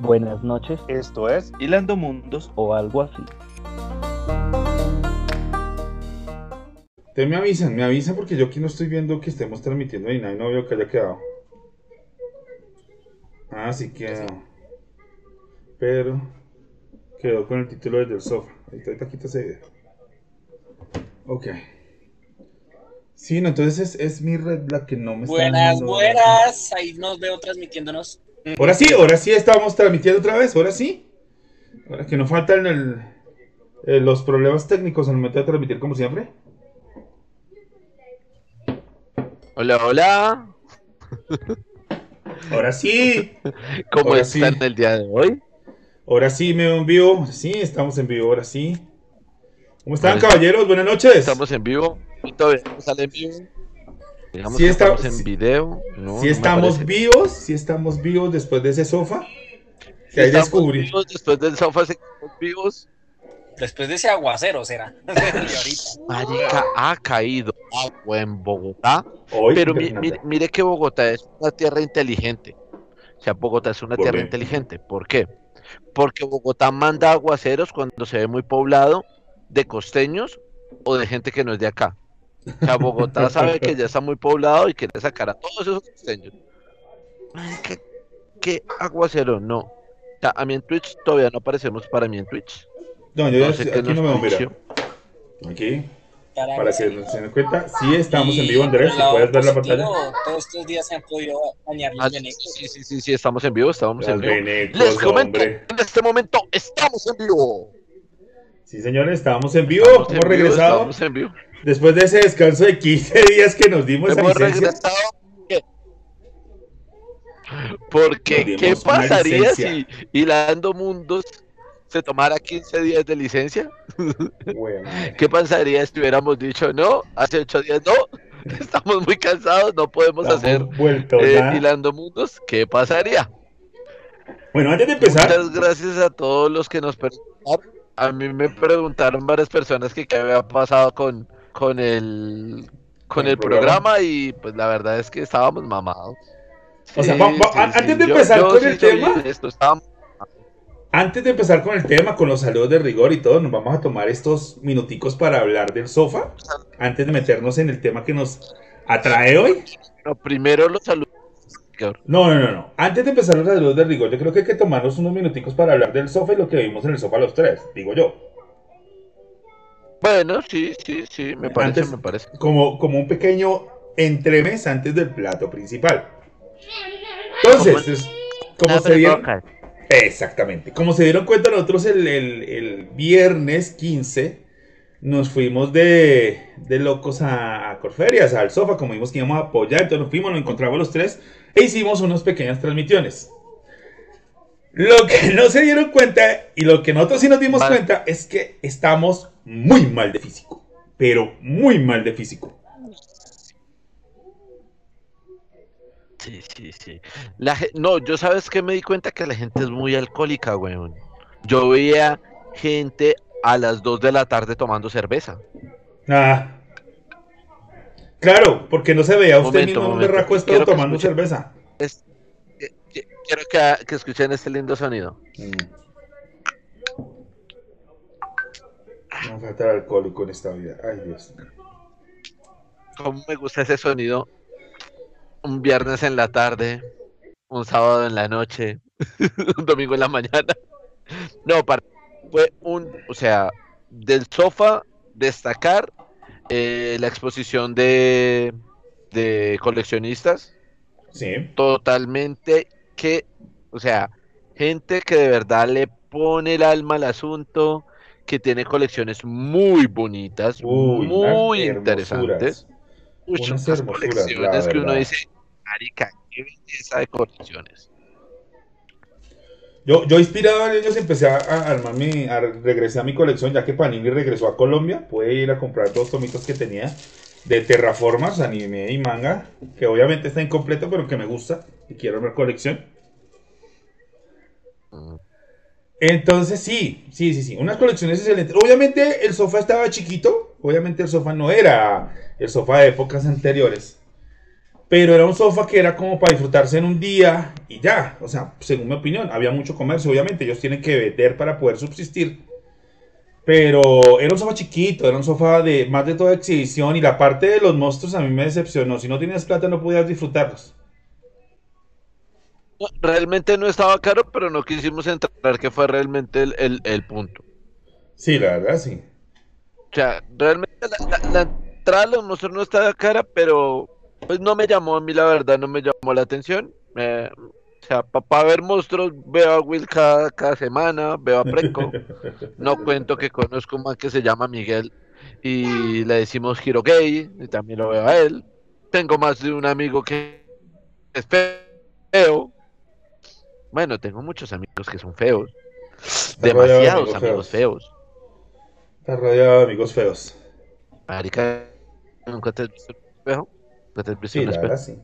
Buenas noches. Esto es Hilando Mundos o algo así. Te me avisan, me avisan porque yo aquí no estoy viendo que estemos transmitiendo y no veo que haya quedado. Ah, sí quedó. Pero quedó con el título desde el sofá. Ahorita quita ese video. Ok. Sí, no, entonces es, es mi red la que no me está Buenas, buenas. Ahí nos veo transmitiéndonos. Ahora sí, ahora sí estamos transmitiendo otra vez, ahora sí. Ahora que no faltan el- eh, los problemas técnicos al momento de transmitir como siempre. Hola, hola. Ahora sí. ¿Cómo Ahora están sí. el día de hoy? Ahora sí me veo en vivo. Sí, estamos en vivo, ahora sí. ¿Cómo están, caballeros? Buenas noches. Estamos en vivo. Todavía no sale en vivo. Digamos Sí que está- estamos en video. No, Si no estamos vivos, si estamos vivos después de ese sofá. Que ahí estamos descubrí. vivos después del sofá, seguimos vivos. Después de ese aguacero será. Marica, ha caído agua en Bogotá. Hoy, Pero mi- mire, mire que Bogotá es una tierra inteligente. O sea, Bogotá es una ¿Por tierra inteligente. ¿Por qué? Porque Bogotá manda aguaceros cuando se ve muy poblado de costeños o de gente que no es de acá. O sea, Bogotá sabe que ya está muy poblado y quiere sacar a todos esos costeños. ¿Qué, qué aguacero? No. O sea, a mí en Twitch todavía no aparecemos para mí en Twitch. No, yo ya No sé qué aquí nos no me veo, mira. pareció. Aquí, Para, para que se den cuenta, sí estamos en vivo, Andrés. Si puedes ver la pantalla. Todos estos días se han podido bañar Ah, los sí, sí, sí, sí, sí, estamos en vivo, estamos en vivo. Les comento, hombre. en este momento estamos en vivo. Sí, señores, estábamos en vivo. Estamos en Hemos vivo, regresado estamos en vivo. Después de ese descanso de 15 días que nos dimos a Hemos licencia. Porque, ¿qué pasaría si Hilando Mundos se tomara 15 días de licencia? ¿Qué pasaría si hubiéramos dicho no? Hace 8 días no. Estamos muy cansados, no podemos Estamos hacer vueltos, eh, nada. Hilando Mundos. ¿Qué pasaría? Bueno, antes de empezar, Muchas gracias a todos los que nos preguntaron. A mí me preguntaron varias personas que qué había pasado con, con el con el el programa. programa y pues la verdad es que estábamos mamados. O sea, va- va- an- antes de empezar con el tema- estábamos- antes de empezar con el tema, con los saludos de rigor y todo, nos vamos a tomar estos minuticos para hablar del sofá. Antes de meternos en el tema que nos atrae hoy. no, primero los saludos. No, no, no, no. Antes de empezar los saludos de rigor, yo creo que hay que tomarnos unos minuticos para hablar del sofá y lo que vimos en el sofá los tres, digo yo. Bueno, sí, sí, sí, me parece, Antes- me parece. Como, como un pequeño entremes antes del plato principal. Entonces, Como- es- como se dieron, Exactamente. Como se dieron cuenta nosotros el, el- el viernes 15 nos fuimos de, de locos a, a Corferias, al sofá, como vimos que íbamos a apoyar, entonces nos fuimos, nos encontramos los tres e hicimos unas pequeñas transmisiones. Lo que no se dieron cuenta y lo que nosotros sí nos dimos Vale. cuenta es que estamos muy mal de físico, pero muy mal de físico. Sí, sí, sí. La, no, yo sabes que me di cuenta que la gente es muy alcohólica, weón. Yo veía gente a las 2 de la tarde tomando cerveza. Ah. Claro, porque no se veía usted Momento, mismo un berraco tomando cerveza. Es- quiero que, que escuchen este lindo sonido. No falta el alcohólico en esta vida. Ay, Dios. ¿Cómo me gusta ese sonido? Un viernes en la tarde, un sábado en la noche, un domingo en la mañana. No, par- fue un, o sea, del sofá destacar eh, la exposición de, de coleccionistas, Sí. totalmente que, o sea, gente que de verdad le pone el alma al asunto, que tiene colecciones muy bonitas, Uy, muy interesantes. la colecciones que uno dice, marica, qué belleza de colecciones. Yo, yo inspirado en ellos empecé a, armar mi, a regresé a mi colección, ya que Panini regresó a Colombia. Pude ir a comprar dos tomitos que tenía de Terraformers, anime y manga, que obviamente está incompleto, pero que me gusta y quiero ver colección. Entonces sí, sí, sí, sí, unas colecciones excelentes. Obviamente el sofá estaba chiquito, obviamente el sofá no era el sofá de épocas anteriores. pero era un sofá que era como para disfrutarse en un día y ya. O sea, según mi opinión, había mucho comercio, obviamente, ellos tienen que vender para poder subsistir. Pero era un sofá chiquito, era un sofá de más de toda exhibición y la parte de los monstruos a mí me decepcionó. Si no tenías plata no podías disfrutarlos. Realmente no estaba caro, pero no quisimos entrar, que fue realmente el, el, punto. Sí, la verdad, sí. O sea, realmente la, entrada a los monstruos no estaba cara, pero pues no me llamó a mí, la verdad, no me llamó la atención. Eh, o sea, para ver monstruos, veo a Will cada, semana, veo a Preco. No cuento que conozco un man que se llama Miguel y le decimos Giro Gay, y también lo veo a él. Tengo más de un amigo que es feo, bueno, tengo muchos amigos que son feos. Demasiados amigos, feos. Está rodeado de amigos feos. Marica, ¿nunca te has visto espejo? ¿Nunca te has visto sí, espejo? Sí.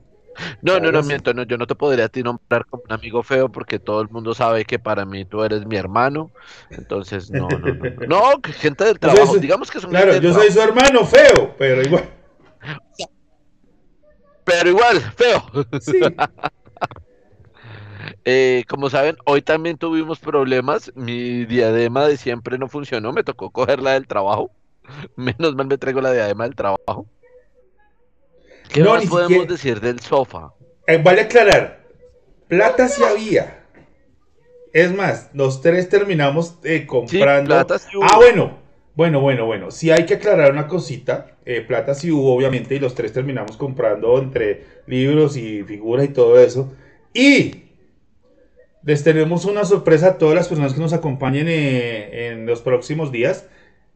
No, no, no, miento, no, yo no te podría a ti nombrar como un amigo feo porque todo el mundo sabe que para mí tú eres mi hermano. Entonces, no, no, no. No, gente del trabajo, digamos que son Claro, yo soy su hermano feo, pero igual. Pero igual, feo. Sí. Eh, como saben, hoy también tuvimos problemas. Mi diadema de siempre no funcionó. Me tocó cogerla del trabajo. Menos mal me traigo la diadema del trabajo. ¿Qué más podemos decir del sofá? Eh, vale aclarar. Plata sí había. Es más, los tres terminamos eh, comprando. ah, bueno. Bueno, bueno, bueno. Sí hay que aclarar una cosita. plata sí hubo, obviamente, y los tres terminamos comprando entre libros y figuras y todo eso. Y les tenemos una sorpresa a todas las personas que nos acompañen eh, en los próximos días.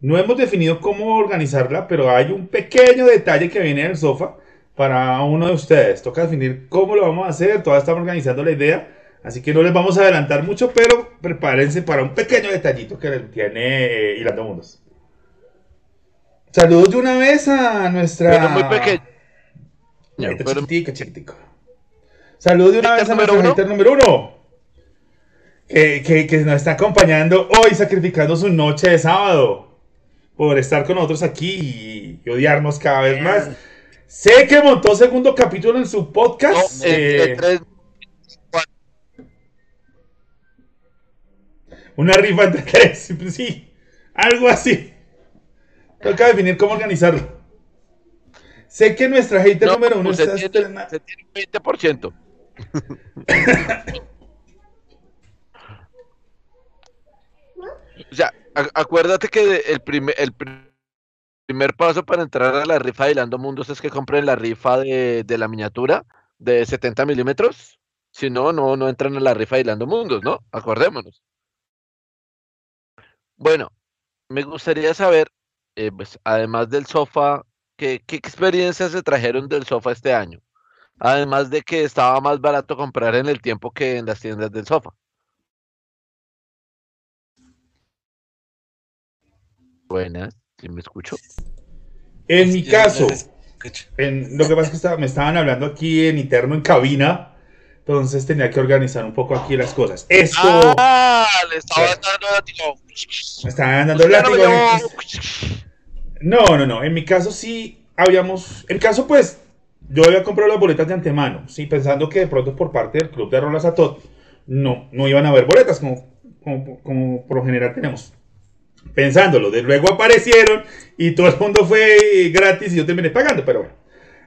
No hemos definido cómo organizarla, pero hay un pequeño detalle que viene del sofá para uno de ustedes. Toca definir cómo lo vamos a hacer. Todavía estamos organizando la idea. Así que no les vamos a adelantar mucho, pero prepárense para un pequeño detallito que tiene eh, Hilando Mundos. Saludos de una vez a nuestra. Pero muy pequeño. Saludos de una vez a nuestra gente número uno que, nos está acompañando hoy sacrificando su noche de sábado por estar con nosotros aquí y, odiarnos cada vez más. Sé que montó segundo capítulo en su podcast. Eh, una rifa entre tres, sí, algo así. Toca definir cómo organizarlo. Sé que nuestra hater número uno está tiene, se tiene 20%. O sea, acuérdate que el, primer, paso para entrar a la rifa de Hilando Mundos es que compren la rifa de, la miniatura de 70 milímetros. Si no, no, no entran a la rifa de Hilando Mundos, ¿no? Acordémonos. Bueno, me gustaría saber, eh, pues, además del sofá, ¿qué, ¿qué experiencias se trajeron del sofá este año? Además de que estaba más barato comprar en el tiempo que en las tiendas del sofá. Buenas, ¿sí me escucho? En mi caso, en, lo que pasa es que me estaban hablando aquí en interno en cabina, entonces tenía que organizar un poco aquí las cosas. Esto. ¡Ah! Le estaba dando látigo. Me estaban dando látigo. No, no, no. En mi caso sí habíamos. En caso, pues, yo había comprado las boletas de antemano, sí, pensando que de pronto por parte del club de Rolas Atot no, no iban a haber boletas, como, como, como por lo general tenemos pensándolo. De luego aparecieron y todo el mundo fue gratis y yo terminé pagando, pero bueno.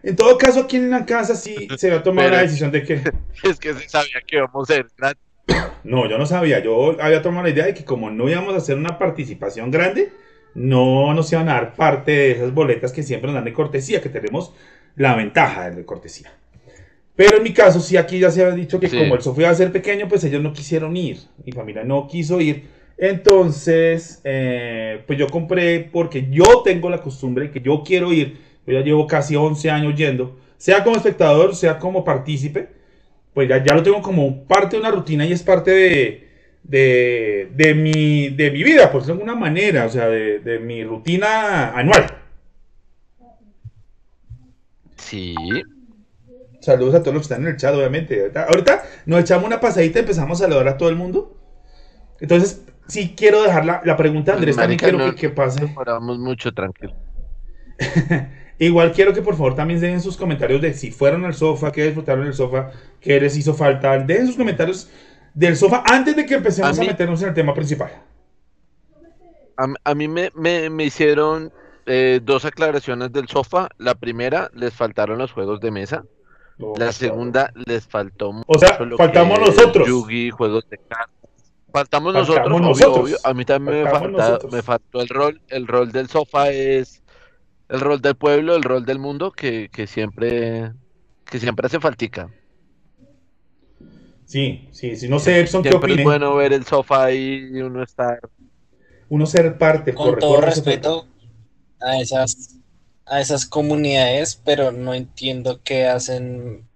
En todo caso, aquí en la casa sí se va a tomar la decisión de que... Es que se sabía que íbamos a ser gratis. No, yo no sabía. Yo había tomado la idea de que como no íbamos a hacer una participación grande, no nos iban a dar parte de esas boletas que siempre nos dan de cortesía, que tenemos la ventaja de cortesía. Pero en mi caso, sí, aquí ya se había dicho que como el sofá iba a ser pequeño, pues ellos no quisieron ir. Mi familia no quiso ir. Entonces, eh, pues yo compré porque yo tengo la costumbre que yo quiero ir. Yo ya llevo casi 11 años yendo, sea como espectador, sea como partícipe. Pues ya, ya lo tengo como parte de una rutina y es parte de, de, de, mi, de mi vida, por de alguna manera, o sea, de, de mi rutina anual. Sí. Saludos a todos los que están en el chat, obviamente. Ahorita nos echamos una pasadita y empezamos a saludar a todo el mundo. Entonces, sí quiero dejar la, pregunta, Andrés, también quiero que, pase. Demoramos mucho, tranquilo. Igual quiero que por favor también den sus comentarios de si fueron al sofá, qué disfrutaron del sofá, qué les hizo falta. Den sus comentarios del sofá antes de que empecemos a, meternos en el tema principal. A, mí me, me, hicieron eh, dos aclaraciones del sofá. La primera, les faltaron los juegos de mesa. la segunda, les faltó O sea, faltamos nosotros. Yugi, juegos de cartas. Faltamos, nosotros, A mí también me, falta, me faltó el rol. El rol del sofá es el rol del pueblo, el rol del mundo que, siempre que siempre hace faltica. Sí, sí, sí, no sé, Edson, ¿qué Siempre es bueno ver el sofá y uno estar... Uno ser parte. Con todo respeto a esas, a esas comunidades, pero no entiendo qué hacen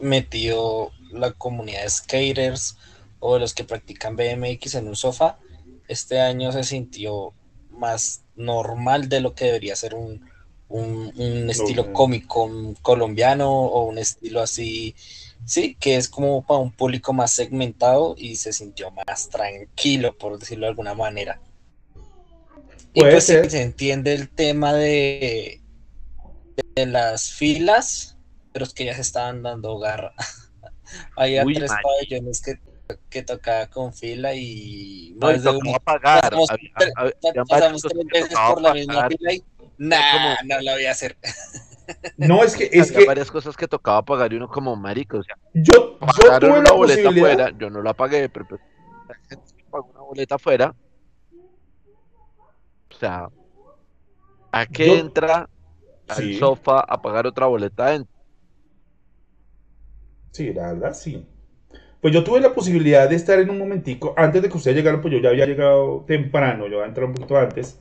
metido la comunidad de skaters o de los que practican BMX en un sofá. Este año se sintió más normal de lo que debería ser un, estilo cómico colombiano o un estilo así, sí, que es como para un público más segmentado y se sintió más tranquilo, por decirlo de alguna manera. Y pues se entiende el tema de, de las filas, pero es que ya se estaban dando garra. Había tres pabellones que que tocaba con fila y no, más de uno. pagar. Pasamos, tres veces por la misma fila y nah, no lo voy a hacer. No, es que es que varias cosas que tocaba pagar y uno como marico, o sea, yo, yo tuve una boleta fuera, yo no la pagué, pero, pero la gente pagó una boleta fuera. O sea, ¿a qué entra al sofá a pagar otra boleta adentro? Sí, la verdad, sí. Pues yo tuve la posibilidad de estar en un momentico, antes de que ustedes llegaran, pues yo ya había llegado temprano, yo había entrado un poquito antes,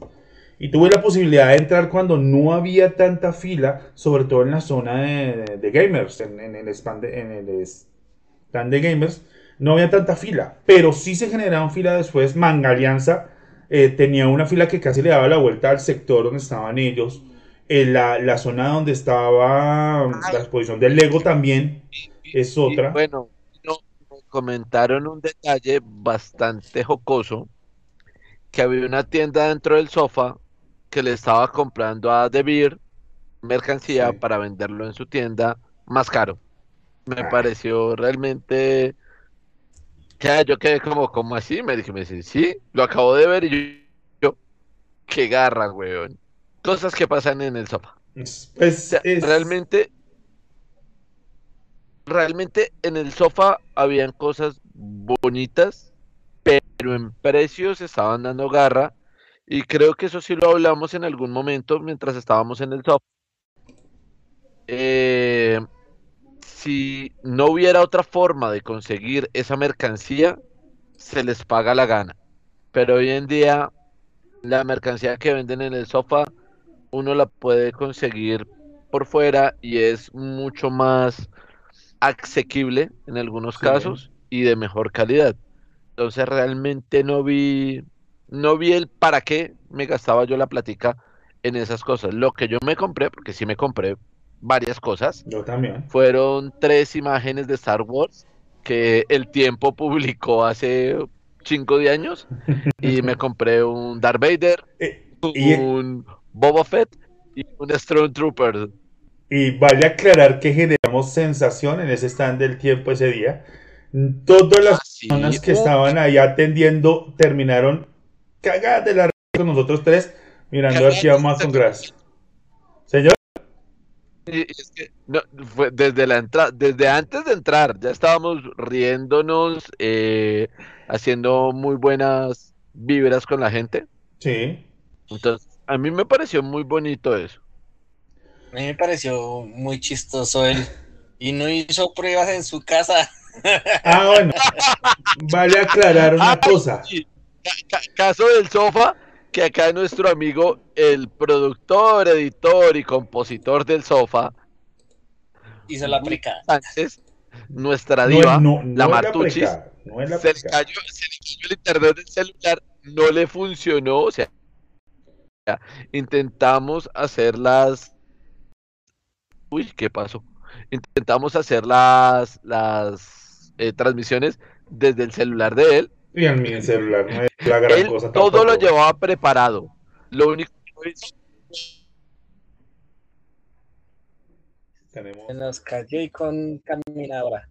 y tuve la posibilidad de entrar cuando no había tanta fila, sobre todo en la zona de, gamers, en, el stand de, en el stand de gamers, no había tanta fila, pero sí se generaron fila después, Manga Alianza eh, tenía una fila que casi le daba la vuelta al sector donde estaban ellos, en la, la zona donde estaba la exposición del Lego también es otra. bueno, comentaron un detalle bastante jocoso, que había una tienda dentro del sofá que le estaba comprando a Debir mercancía para venderlo en su tienda más caro. Me ah. pareció realmente... Ya, yo quedé como, como así, me dije, me dice, sí, lo acabo de ver y yo, qué garra, weón. Cosas que pasan en el sofá. Pues, realmente realmente en el sofá habían cosas bonitas, pero en precios estaban dando garra. Y creo que eso sí lo hablamos en algún momento mientras estábamos en el sofá. Eh, si no hubiera otra forma de conseguir esa mercancía, se les paga la gana. Pero hoy en día, la mercancía que venden en el sofá, uno la puede conseguir por fuera y es mucho más asequible en algunos casos y de mejor calidad. Entonces realmente no vi, no vi el para qué me gastaba yo la platica en esas cosas. Lo que yo me compré, porque sí me compré varias cosas. Yo también. Fueron tres imágenes de Star Wars que el tiempo publicó hace cinco de años y me compré un Darth Vader, eh, un Boba Fett y un Stormtrooper y vale aclarar que sensación en ese stand del tiempo ese día. Todas las ah, personas que estaban ahí atendiendo terminaron cagadas de la con nosotros tres, mirando a ver si vamos a congreso. Señor. Es que, fue desde la entrada, desde antes de entrar, ya estábamos riéndonos, eh, haciendo muy buenas vibras con la gente. Sí. Entonces, a mí me pareció muy bonito eso. A mí me pareció muy chistoso él. Y no hizo pruebas en su casa. Ah, bueno. Vale aclarar una cosa. Caso del sofá, que acá nuestro amigo, el productor, editor y compositor del sofá. Hizo la prica. Antes, nuestra diva, la Martuchis, se, le cayó, el internet del celular, no le funcionó. O sea, intentamos hacer las Uy, ¿qué pasó? Intentamos hacer las, las eh, transmisiones desde el celular de él. Y en mi celular no es la gran él Todo lo llevaba preparado. Lo único que Tenemos... Se nos cayó y con caminadora.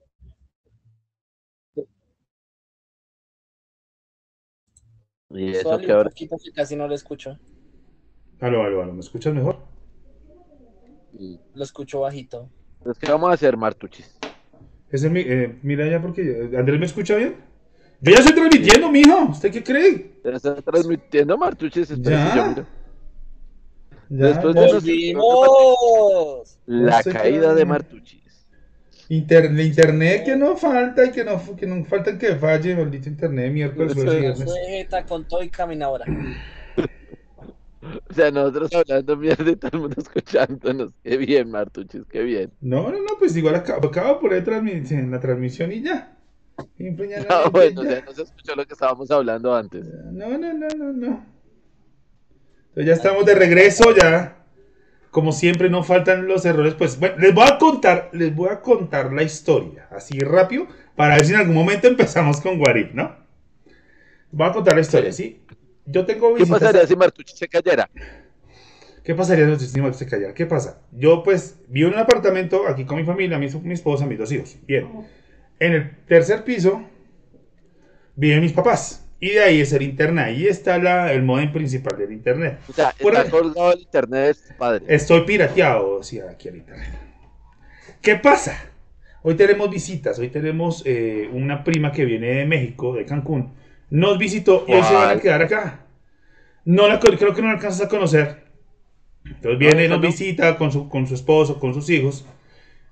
Y eso que ahora. poquito casi no lo escucho. Aló, aló, aló, ¿me escuchas mejor? Lo escucho bajito. Es que vamos a hacer, Martuchis. Ese, mi- eh, mira ya porque... ¿Andrés me escucha bien? Yo ya estoy transmitiendo, mijo. ¿Usted qué cree? ¿Te está transmitiendo, Martuchis? ¿Ya? Ya, Después ya. de los- ¡Volvimos! La estoy caída de. Martuchis. Inter- de internet que no falta y que no, que no falta que falle, maldito internet, miércoles. Vegeta con todo y caminadora. O sea, nosotros hablando mierda y todo el mundo escuchándonos. Qué bien, Martuchis, qué bien. No, no, no, pues igual acabo, acabo poner transmi- en la transmisión y ya. No, llanamente bueno, o sea, no se escuchó lo que estábamos hablando antes. No, no, no, no, no. Entonces ya estamos de regreso, ya. Como siempre, no faltan los errores. Pues bueno, les voy a contar, les voy a contar la historia, así rápido, para ver si en algún momento empezamos con Warif, ¿no? Voy a contar la historia, ¿sí? Yo tengo ¿Qué pasaría si Martuchis se cayera? ¿Qué pasaría si si se callara? ¿Qué pasa? Yo pues vivo en un apartamento aquí con mi familia, mi, mi esposa, mis dos hijos. Bien. En el tercer piso viven mis papás. Y de ahí es el internet. Ahí está la, el modem principal del internet. O sea, Por está colgado el internet padres. Estoy pirateado, decía aquí el internet. ¿Qué pasa? Hoy tenemos visitas. Hoy tenemos eh, una prima que viene de México, de Cancún. Nos visitó y hoy se van a quedar acá. No la, creo que no la alcanzas a conocer. Entonces viene, esa nos no. visita con su, con su esposo, con sus hijos.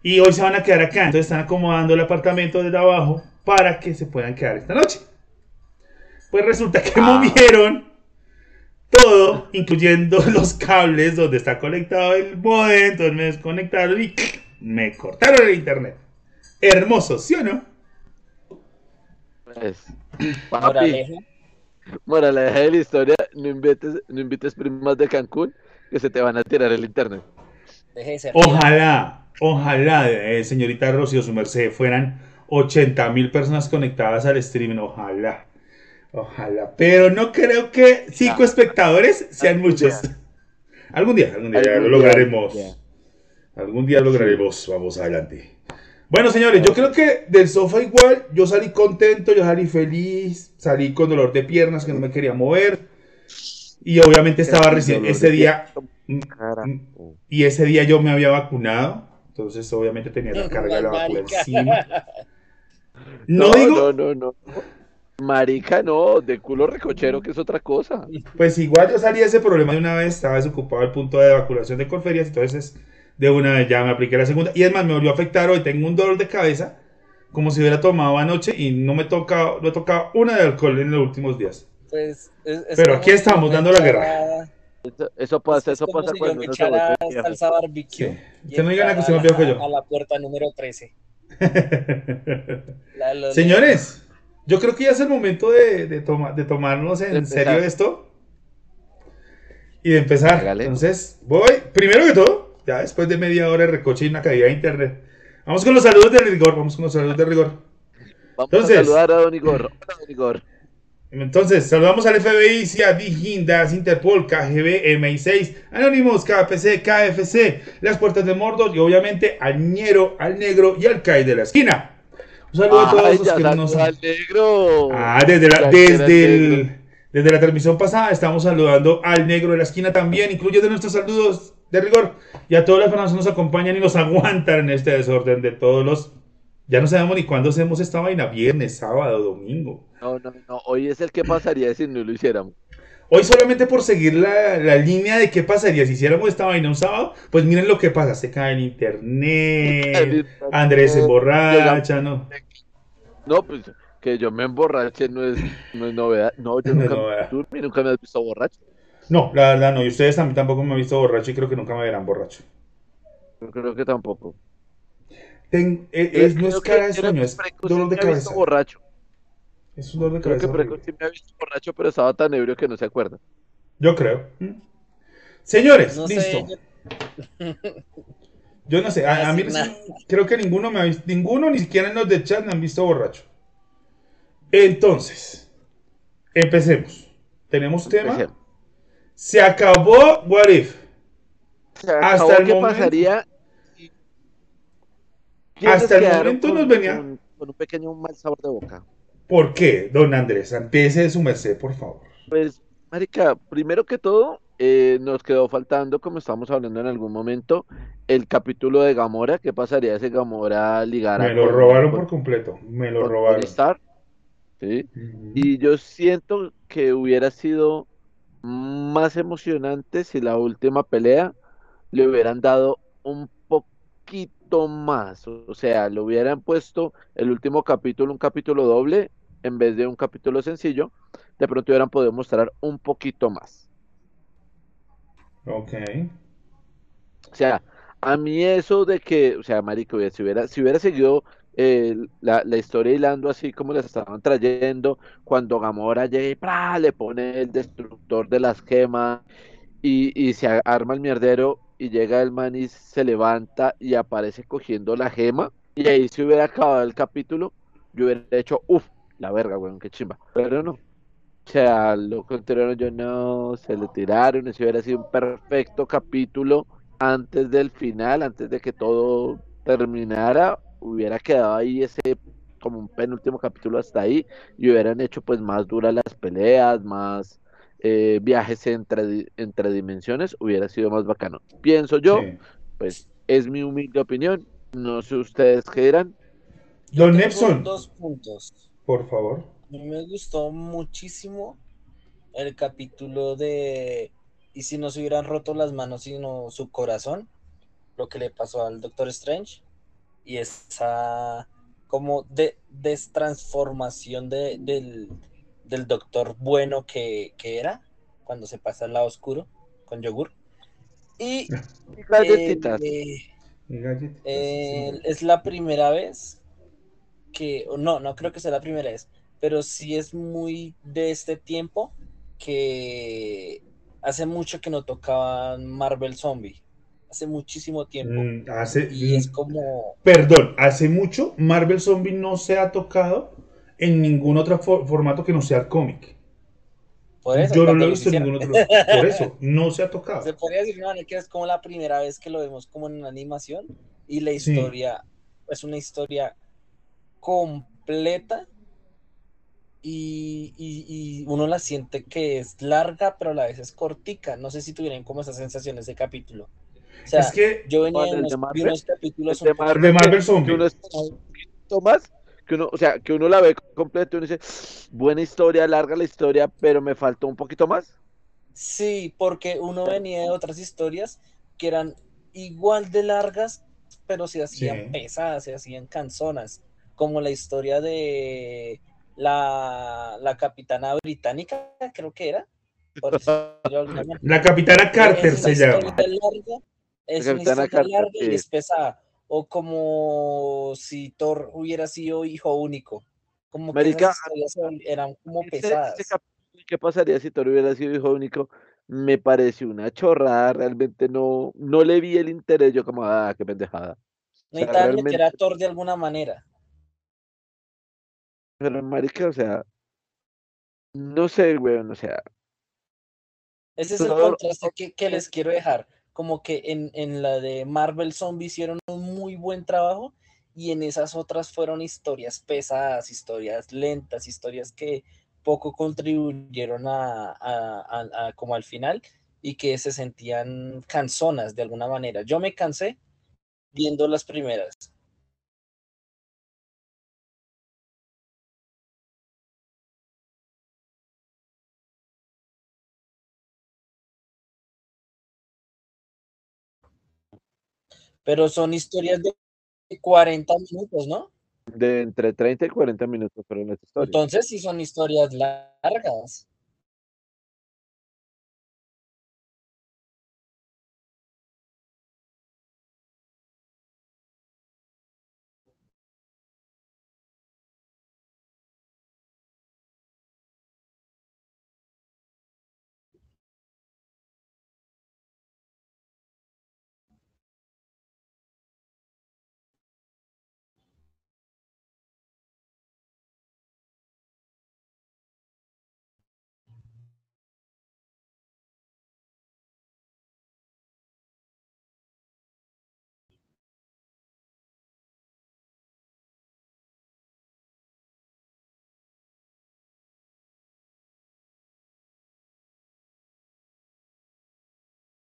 Y hoy se van a quedar acá. Entonces están acomodando el apartamento desde abajo para que se puedan quedar esta noche. Pues resulta que Ah. movieron todo, incluyendo los cables donde está conectado el modem. Entonces me desconectaron y me cortaron el internet. Hermoso, ¿sí o no? Pues, papi, Moraleja. moraleja de la historia, no invites, no invites primas de Cancún que se te van a tirar el internet. Deje de ser. Ojalá, ojalá, eh, señorita Rocío, su merced, fueran 80 mil personas conectadas al streaming. Ojalá, ojalá. Pero no creo que cinco espectadores sean Algún muchos. día. Algún día, algún día Algún lo día, lograremos. algún Algún día lograremos. Vamos adelante. Bueno, señores, yo creo que del sofá igual, yo salí contento, yo salí feliz, salí con dolor de piernas que no me quería mover. Y obviamente estaba recién, ese día, Carajo. y ese día yo me había vacunado, entonces obviamente tenía la carga de la vacuna encima. No, digo, No, no, no. Marica, no, de culo recochero, que es otra cosa. pues igual yo salí de ese problema de una vez, estaba desocupado el punto de vacunación de Colferias, entonces de una vez ya me apliqué la segunda. Y es más, me volvió a afectar hoy, tengo un dolor de cabeza, como si hubiera tomado anoche y no me toca, no he tocado una de alcohol en los últimos días. Pues, es- es Pero aquí estamos, yo dando la echara- Eso, eso pasa, es eso pasa si yo cuando me uno se echara viejo. salsa barbecue. Sí. no diga nada que usted más viejo que a- yo. A la puerta número 13. La de los- Señores, yo creo que ya es el momento de, de, toma- de tomarnos en De empezar. serio esto y de empezar. Hágale. Entonces, voy, primero que todo, ya después de media hora de recoche y una caída de internet. Vamos con los saludos de rigor, vamos con los saludos de rigor. Vamos Entonces- a saludar a Don Igor. Hola, Don Igor. Entonces, saludamos al FBI, CIA, Digindas, Interpol, KGB, MI6, Anonymous, KPC, KFC, las puertas de Mordor y obviamente al Ñero, al Negro y al Kai de la esquina. Un saludo a todos los que nos al negro. Ah, desde la, desde, el- desde la transmisión pasada estamos saludando al negro de la esquina también, incluyendo nuestros saludos de rigor y a las personas que nos acompañan y nos aguantan en este desorden de todos los... Ya no sabemos ni cuándo hacemos esta vaina, viernes, sábado, domingo. No, no, no. Hoy es el que pasaría si no lo hiciéramos. Hoy solamente por seguir la, la línea de qué pasaría si hiciéramos esta vaina un sábado, pues miren lo que pasa, se cae el internet, Andrés se emborracha, ¿no? No, pues que yo me emborrache no es, no es novedad. No, yo No nunca, novedad. tú nunca me has visto borracho. No, la verdad no, y ustedes también tampoco me han visto borracho y creo que nunca me verán borracho. Yo creo que tampoco. Ten- eh, es, no Creo es que- cara de creo sueño, que es dolor de cabeza. borracho. Es un dolor de Creo cabeza. que Preco horrible. sí me ha visto borracho, pero estaba tan ebrio que no se acuerda. Yo creo. ¿Mm? Señores, No sé, listo. yo- Yo no sé, a, a mí creo que ninguno me ha visto, ninguno, ni siquiera en los de chat me han visto borracho. Entonces, empecemos. ¿Tenemos tema? Empecemos. Se acabó What If. Se Hasta acabó el qué momento. pasaría si Hasta el momento con, nos venía- con- con un pequeño mal sabor de boca. ¿Por qué, don Andrés? Empiece de su merced, por favor. Pues, marica, primero que todo, eh, nos quedó faltando, como estábamos hablando en algún momento, el capítulo de Gamora. ¿Qué pasaría si Gamora ligara Me lo con- robaron por completo. Me lo robaron. Stark? ¿Sí? Y yo siento que hubiera sido más emocionante si la última pelea le hubieran dado un poquito más. O sea, le hubieran puesto el último capítulo, un capítulo doble, en vez de un capítulo sencillo. De pronto hubieran podido mostrar un poquito más. Ok. O sea, a mí eso de que, o sea, marico, si hubiera, si hubiera seguido eh, la, historia hilando así como les estaban trayendo, cuando Gamora llega y le pone el destructor de las gemas y, se arma el mierdero y llega el man y se levanta y aparece cogiendo la gema y ahí se hubiera acabado el capítulo, yo hubiera hecho, uff, la verga, weón, qué chimba. Pero no. O sea, lo contrario, yo no, se le tiraron, ese hubiera sido un perfecto capítulo antes del final, antes de que todo terminara, hubiera quedado ahí ese como un penúltimo capítulo hasta ahí y hubieran hecho pues más duras las peleas, más eh, viajes entre, entre dimensiones, hubiera sido más bacano. Pienso yo, Sí. pues es mi humilde opinión, no sé ustedes qué dirán. Don Nepson, Dos puntos. por favor. Me gustó muchísimo el capítulo de y si no se hubieran roto las manos sino su corazón, lo que le pasó al Doctor Strange y esa como de destransformación de, del, del doctor bueno que, que era cuando se pasa al lado oscuro con yogur. Y Galletitas. eh, galletitas, eh, sí. es la primera vez que, no, no creo que sea la primera vez, pero sí es muy de este tiempo que hace mucho que no tocaban Marvel Zombie, hace muchísimo tiempo. Mm, hace, Y es mm, como, Perdón, hace mucho Marvel Zombie no se ha tocado en ningún otro fo- formato que no sea el cómic. por eso, Yo no lo he visto en ningún otro. Por eso, no se ha Se tocado. podría decir no, que es como la primera vez que lo vemos como en una animación y la Sí. historia es una historia completa y, y- y uno la siente que es larga pero a la vez es cortica. No sé si tuvieran como esas sensaciones de capítulo. O sea, Es que yo venía ¿Cuál, de unos, de Marvel? unos capítulos de un poco- el de Marvel que Zombie. uno está un poquito más, que uno, o sea, que uno la ve completa y uno dice, buena historia, larga la historia, pero me faltó un poquito más. Sí, porque uno venía de otras historias que eran igual de largas, pero se hacían Sí. pesadas, se hacían canzonas, como la historia de la, la capitana británica, creo que era. por la capitana Carter Es se llama. larga, es una historia larga y sí. es pesada. O como si Thor hubiera sido hijo único. Como que esas historias eran- como Ese- pesadas. ¿Qué pasaría si Thor hubiera sido hijo único? Me pareció una chorrada, realmente no, no le vi el interés, yo como, ah, qué pendejada. O sea, meter realmente, a Thor de alguna manera. pero marica, o sea, no sé, weón, o sea, Ese es el contraste que, que les quiero dejar. Como que en, en la de Marvel Zombie hicieron un muy buen trabajo y en esas otras fueron historias pesadas, historias lentas, historias que poco contribuyeron a, a- como al final y que se sentían canzonas de alguna manera. Yo me cansé viendo las primeras. Pero son historias de 40 minutos, ¿no? de entre 30 y 40 minutos fueron las historias. Entonces sí son historias largas.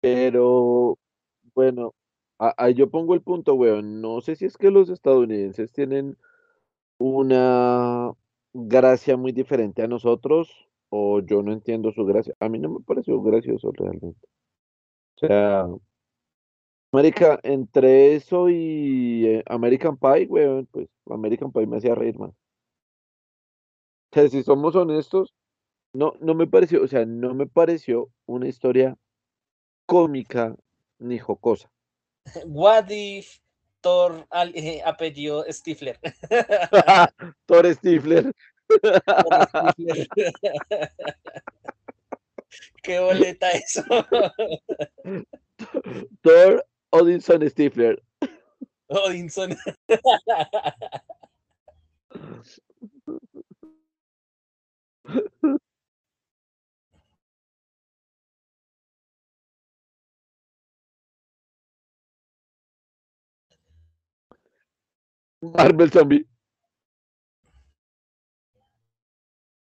Pero, bueno, ahí yo pongo el punto, weón. No sé si es que los estadounidenses tienen una gracia muy diferente a nosotros o yo no entiendo su gracia. A mí no me pareció gracioso realmente. O sea, América, entre eso y eh, American Pie, weón, pues American Pie me hacía reír más. O sea, si somos honestos, no, no me pareció, o sea, no me pareció una historia cómica ni jocosa. What if Thor eh, apellido Stifler? Thor Stifler. ¿Qué boleta eso? Thor Odinson Stifler. Odinson. Marvel Zombie.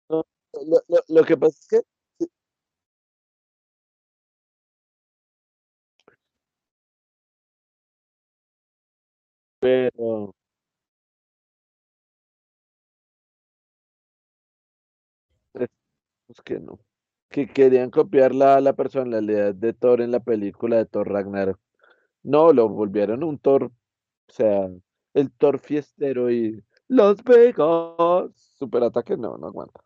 lo, lo, que pasa es que pero pues que no. Que querían copiar la, la personalidad de Thor en la película de Thor Ragnarok. No lo volvieron un Thor o sea el Thor fiestero y Las Vegas super ataque no no aguanta.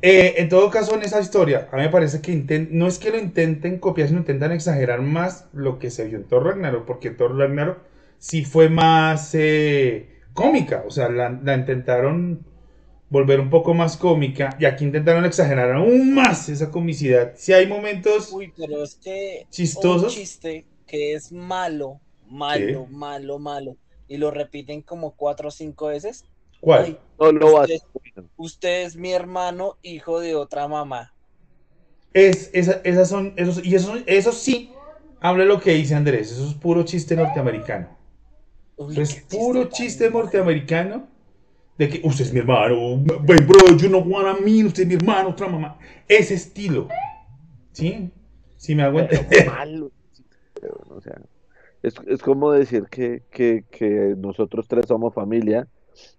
Eh, en todo caso, en esa historia, a mí me parece que no es que lo intenten copiar, sino intentan exagerar más lo que se vio en Thor Ragnarok, porque Thor Ragnarok sí fue más eh, cómica, o sea, la, intentaron volver un poco más cómica y aquí intentaron exagerar aún más esa comicidad. Si hay momentos Uy, pero es que chistosos. Un chiste que es malo, malo, malo, malo, y lo repiten como cuatro o cinco veces, ¿Cuál? usted, es mi hermano, hijo de otra mamá. Es, esas son, esos, y eso, eso sí, habla lo que dice Andrés, eso es puro chiste norteamericano. es puro chiste, norteamericano de que usted es mi hermano, bro, you know what I mean, usted es mi hermano, otra mamá. Ese estilo. ¿Sí? Sí me entender. O sea, es, es, como decir que, que, que nosotros tres somos familia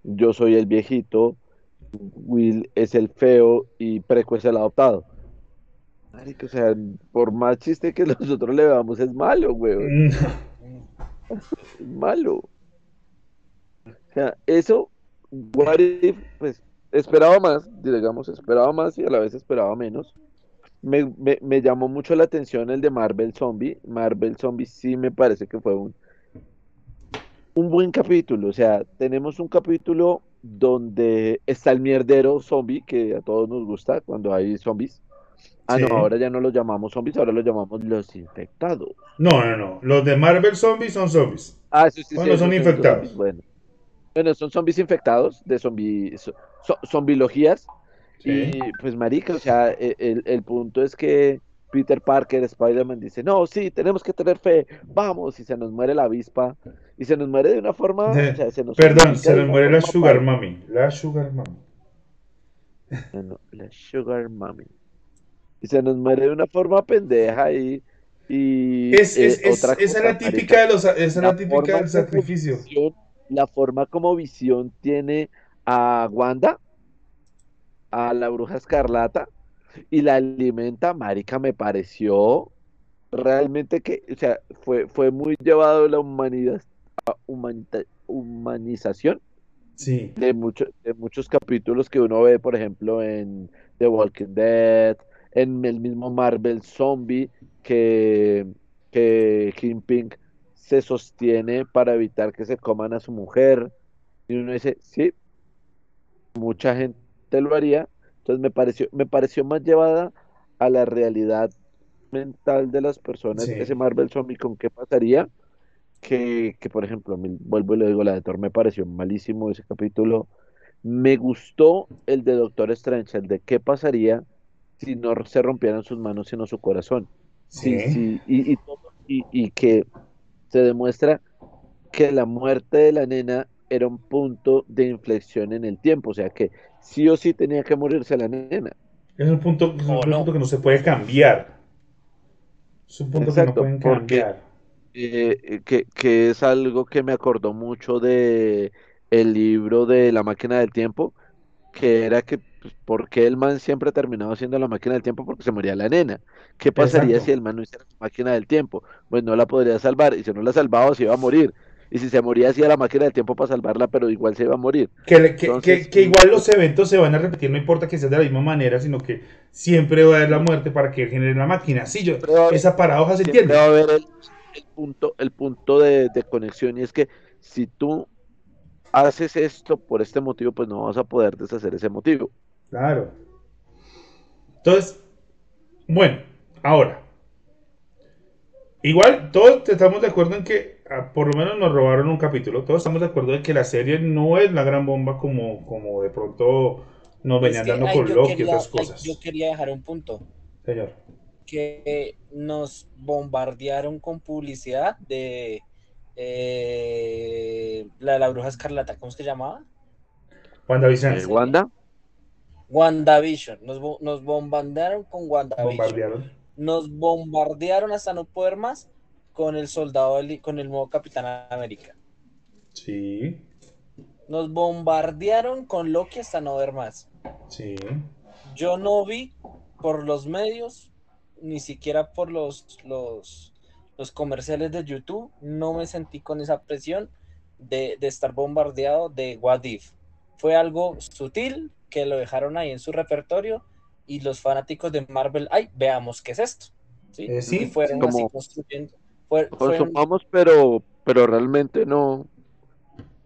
yo soy el viejito, Will es el feo y Preco es el adoptado. o sea, por más chiste que nosotros le veamos, es malo, güey. Mm. es malo. O sea, eso, what pues, esperaba más, digamos, esperaba más y a la vez esperaba menos. Me, me, me, llamó mucho la atención el de Marvel Zombie. Marvel Zombie sí me parece que fue un un buen capítulo. O sea, tenemos un capítulo donde está el mierdero zombie, que a todos nos gusta cuando hay zombies. Ah, no, ahora ya no los llamamos zombies, ahora los llamamos los infectados. No, no, no. Los de Marvel Zombies son zombies. Ah, sí, sí, sí. son infectados. bueno. Bueno, son zombies infectados, de zombie, zombilogías. Y pues, marica, o sea, e, el, el punto es que Peter Parker, Spider-Man dice, no, sí, tenemos que tener fe, vamos, y se nos muere la avispa, y se nos muere de una forma... perdón, se nos muere la Sugar Mummy, la Sugar Mummy. la Sugar Mummy. Y se nos muere de una forma pendeja y... y es, es, eh, esa es la típica, de los, esa es la típica del sacrificio. La forma como Visión tiene a Wanda, a la bruja escarlata, y la alimenta, marica, me pareció realmente que, o sea, fue, fue muy llevado la humanidad, humanización sí. de, muchos de muchos capítulos que uno ve, por ejemplo, en The Walking Dead, en el mismo Marvel Zombie, que, que Pink se sostiene para evitar que se coman a su mujer. Y uno dice, sí, mucha gente lo haría, entonces me pareció, me pareció más llevada a la realidad mental de las personas ese Marvel Zombie con qué pasaría que, que, por ejemplo, vuelvo y le digo, la de Thor me pareció malísimo ese capítulo. Me gustó el de Doctor Strange, el de qué pasaría si no se rompieran sus manos sino su corazón. Sí. sí, y, y, y, y que se demuestra que la muerte de la nena era un punto de inflexión en el tiempo, o sea que sí o sí tenía que morirse la nena. Es un punto, es un punto que no se puede cambiar. Es un punto que no pueden cambiar. Eh, que, que, es algo que me acordó mucho de el libro de la máquina del tiempo, que era que pues, ¿por qué el man siempre terminaba haciendo la máquina del tiempo? Porque se moría la nena. ¿Qué pasaría si el man no hiciera la máquina del tiempo? Pues no la podría salvar, y si no la salvaba se iba a morir. Y si se moría hacía la máquina del tiempo para salvarla, pero igual se iba a morir. Que, que, igual los eventos se van a repetir, no importa que sea de la misma manera, sino que siempre va a haber la muerte para que genere la máquina. Sí, yo, esa paradoja se entiende. va a haber el, punto, el punto de, de conexión, y es que si tú haces esto por este motivo, pues no vas a poder deshacer ese motivo. Claro. Entonces, bueno, ahora. Igual, todos estamos de acuerdo en que ah, por lo menos nos robaron un capítulo. Todos estamos de acuerdo en que la serie no es la gran bomba como, como de pronto nos venían dando con Loki y otras cosas. yo quería dejar un punto. Señor. Que nos bombardearon con publicidad de eh, la de la bruja escarlata, ¿cómo se llamaba? WandaVision. ¿Eh, ¿Wanda? WandaVision. Nos, nos bombardearon con WandaVision. Nos bombardearon hasta no poder más con el soldado, con el nuevo Capitán América. Sí. Nos bombardearon con Loki hasta no ver más. Sí. Yo no vi por los medios, ni siquiera por los, los, los comerciales de YouTube, no me sentí con esa presión de, estar bombardeado de What If. Fue algo sutil que lo dejaron ahí en su repertorio y los fanáticos de Marvel, ay, veamos qué es esto. Sí, eh, sí fueron así construyendo. consumamos, pero, pero realmente no.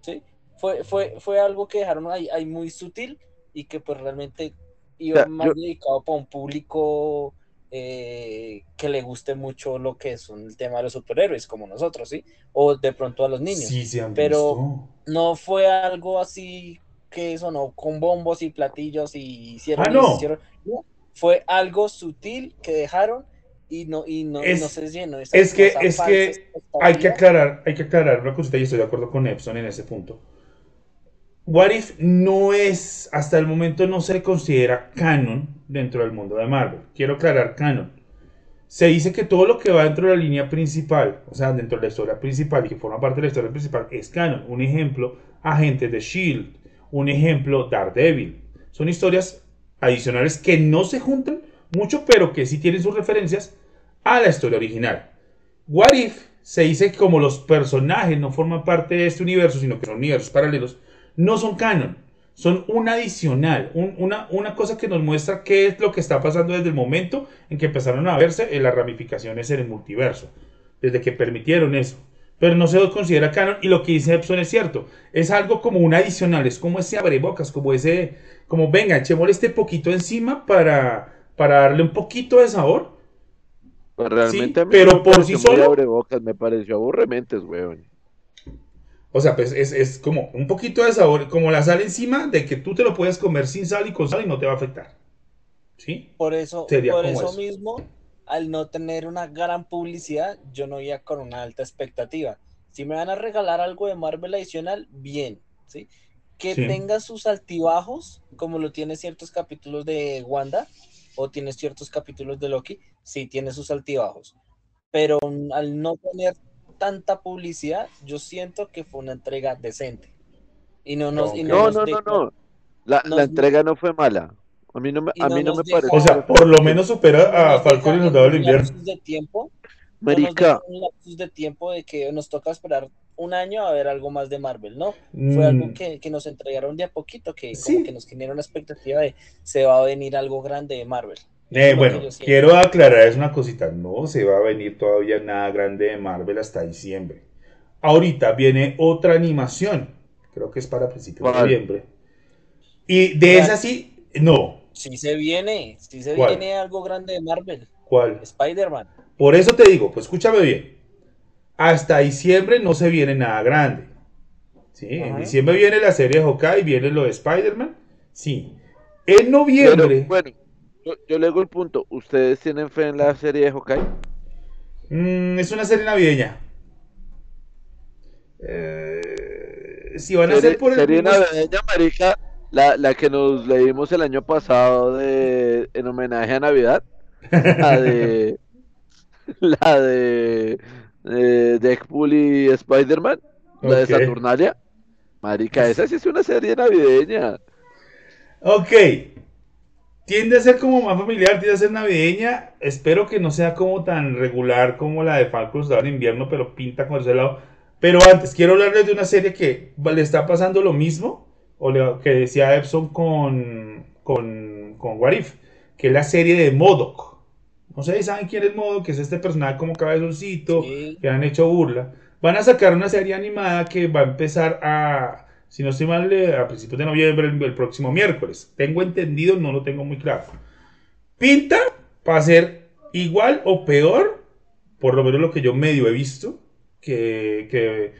Sí, fue, fue, fue algo que dejaron ahí, ahí muy sutil y que pues realmente iba más dedicado para un público eh, que le guste mucho lo que es el tema de los superhéroes, como nosotros, ¿sí? O de pronto a los niños. Pero no fue algo así que sonó con bombos y platillos y hicieron. Ah, no. Fue algo sutil que dejaron y no, y no, se llenó. Es que, es que hay que aclarar, hay que aclarar una cosita y estoy de acuerdo con Epson en ese punto. What If no es, hasta el momento no se considera canon dentro del mundo de Marvel. Quiero aclarar canon. Se dice que todo lo que va dentro de la línea principal, o sea, dentro de la historia principal y que forma parte de la historia principal, es canon. Un ejemplo, Agentes de Shield. Un ejemplo, Daredevil. Son historias adicionales que no se juntan mucho, pero que sí tienen sus referencias a la historia original. What If se dice que como los personajes no forman parte de este universo, sino que son universos paralelos, no son canon, son un adicional, una, una cosa que nos muestra qué es lo que está pasando desde el momento en que empezaron a verse en las ramificaciones en el multiverso, desde que permitieron eso. Pero no se considera canon y lo que dice Epson es cierto, es algo como un adicional, es como ese abrebocas, como ese, como venga, echémosle este poquito encima para, para darle un poquito de sabor. Pues realmente pero por sí solo. Abrebocas, me pareció aburrementes, weón. O sea, pues es, como un poquito de sabor, como la sal encima, de que tú te lo puedes comer sin sal y con sal y no te va a afectar. ¿Sí? Por eso, por eso, mismo, al no tener una gran publicidad, yo no iba con una alta expectativa. Si me van a regalar algo de Marvel adicional, bien, ¿sí? Que tenga sus altibajos, como lo tiene ciertos capítulos de Wanda, o tiene ciertos capítulos de Loki, sí tiene sus altibajos. Pero al no tener tanta publicidad, yo siento que fue una entrega decente. Y no nos. no, no, no, no, La, la, entrega no fue mala. A mí no me, a mí no me parece. O sea, por lo menos supera a Falcon y nos daba el invierno. De tiempo, Marica. un lapsus de tiempo de que nos toca esperar un año a ver algo más de Marvel, ¿no? Fue algo mm. que, que, nos entregaron de a poquito, que como que nos genera una expectativa de se va a venir algo grande de Marvel. Eh, bueno, quiero aclarar es una cosita, no se va a venir todavía nada grande de Marvel hasta diciembre. Ahorita viene otra animación, creo que es para principios de noviembre. Y de esa sí, no. Sí se viene, sí se viene algo grande de Marvel. ¿Cuál? Spider-Man. Por eso te digo, pues escúchame bien. Hasta diciembre no se viene nada grande. ¿Sí? En diciembre viene la serie de Hawkeye, viene lo de Spider-Man. Sí. En noviembre. bueno yo, le digo el punto. ¿Ustedes tienen fe en la serie de Hawkeye? Mm, es una serie navideña. Eh, si van a ser por el. Serie navideña, marica. La, la que nos leímos el año pasado de, en homenaje a Navidad. La de. La de. eh, Deadpool y Spider-Man. La de. Saturnalia. Marica, esa sí es una serie navideña. Ok. Tiende a ser como más familiar, tiende a ser navideña. Espero que no sea como tan regular como la de Falcon Soldado en invierno, pero pinta con ese lado. Pero antes, quiero hablarles de una serie que le está pasando lo mismo, o le- que decía Epson con, con, con What If, que es la serie de Modoc. No sé si saben quién es Modoc, que es este personaje como cabezoncito, Sí. que han hecho burla. Van a sacar una serie animada que va a empezar a, si no estoy mal, eh, a principios de noviembre, el, el próximo miércoles. Tengo entendido, no lo tengo muy claro. Pinta para ser igual o peor, por lo menos lo que yo medio he visto, que, que,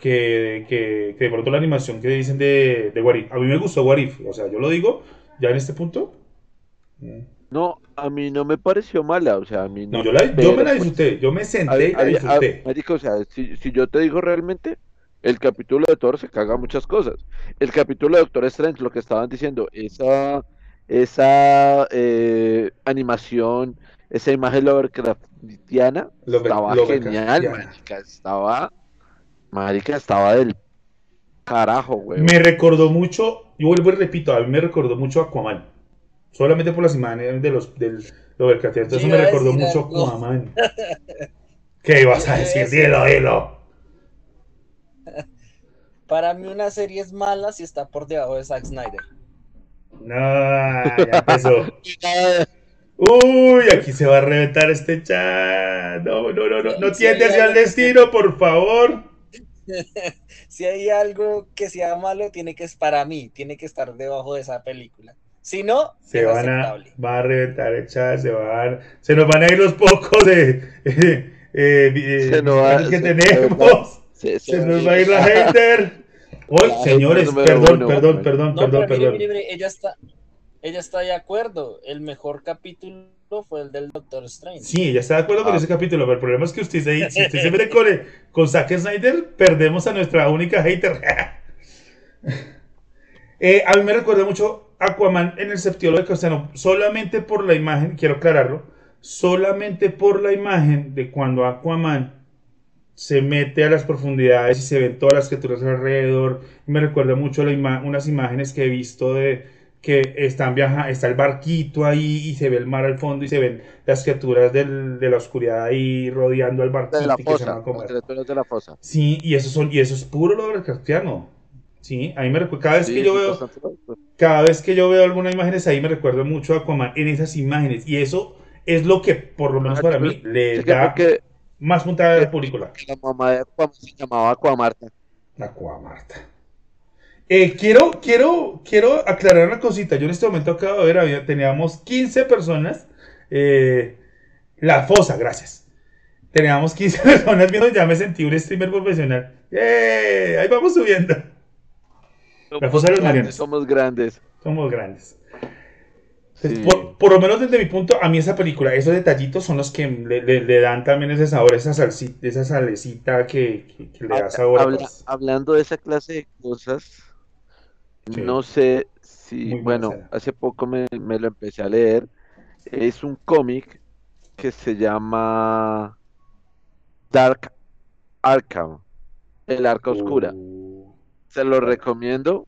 que, que, que de pronto la animación que dicen de, de What If. A mí me gustó What If, o sea, yo lo digo ya en este punto. Mm. No, a mí no me pareció mala. O sea, a mí no. No, yo, la- yo me la pues, disfruté, yo me senté y la disfruté. marica, o sea, si, si yo te digo realmente, el capítulo de Thor se caga muchas cosas. El capítulo de Doctor Strange, lo que estaban diciendo, esa, esa eh, animación, esa imagen Lovecraftiana, Love- estaba Lovecraftiana. genial, marica, estaba, marica, estaba del carajo, güey. Me recordó mucho, yo vuelvo y repito, a mí me recordó mucho a Aquaman. Solamente por las imágenes de los del Lovecraftiano. Entonces Yo me recordó mucho a. Aquaman. ¿Qué ibas a decir? Dilo, dilo. Para mí una serie es mala si está por debajo de Zack Snyder. No, ya empezó. Uy, aquí se va a reventar este chat. No, no, no, no. No Sí, tiende ya, hacia el ya. destino, por favor. Si hay algo que sea malo, tiene que es para mí, tiene que estar debajo de esa película. Si no, Se es van a, va a reventar el chat, se van, se nos van a ir los pocos de eh, eh, eh, Se nos va- que se- tenemos. Se, se- Se nos va a ir la hater. Hoy, señores, perdón, uno, perdón, perdón, No, perdón, pero perdón. mire, mire, ella está, ella está de acuerdo. El mejor capítulo fue el del Doctor Strange. Sí, ya está de acuerdo con Ah. ese capítulo, pero el problema es que usted se, si usted se mete con, Zack Snyder, perdemos a nuestra única hater. Eh, a mí me recuerda mucho Aquaman en el septiolo de Castellano, solamente por la imagen, quiero aclararlo, solamente por la imagen de cuando Aquaman se mete a las profundidades y se ven todas las criaturas alrededor. Me recuerda mucho la ima- unas imágenes que he visto de que están viajando, está el barquito ahí y se ve el mar al fondo y se ven las criaturas del- de la oscuridad ahí rodeando al barquito de la y que se fosa, van a comer. las criaturas de la fosa. Sí, y eso son, y eso es puro Lovecraftiano. Sí, a mí me recuerda, cada vez Sí, que yo veo, loco. cada vez que yo veo algunas imágenes ahí me recuerda mucho a Aquaman en esas imágenes. Y eso es lo que, por lo menos para mí, le que da más puntada a la película. la mamá de Aquaman se llamaba Aquamarta. Aquamarta. Eh, quiero, quiero, quiero aclarar una cosita. Yo en este momento acabo de ver, había, teníamos 15 personas. eh, la fosa, gracias. Teníamos 15 personas viendo, ya me sentí un streamer profesional. ¡Eh! Ahí vamos subiendo. La fosa de los grandes, Marianos. Somos grandes. Somos grandes. Sí. Por, por lo menos desde mi punto, a mí esa película, esos detallitos son los que le, le- le dan también ese sabor, esa salsita, esa salecita que, que- que le da sabor habla- hablando de esa clase de cosas, Sí. no sé si, bueno, hace poco me, me lo empecé a leer. Es un cómic que se llama Dark Arkham, el Arca Oscura. Uh, Se lo recomiendo.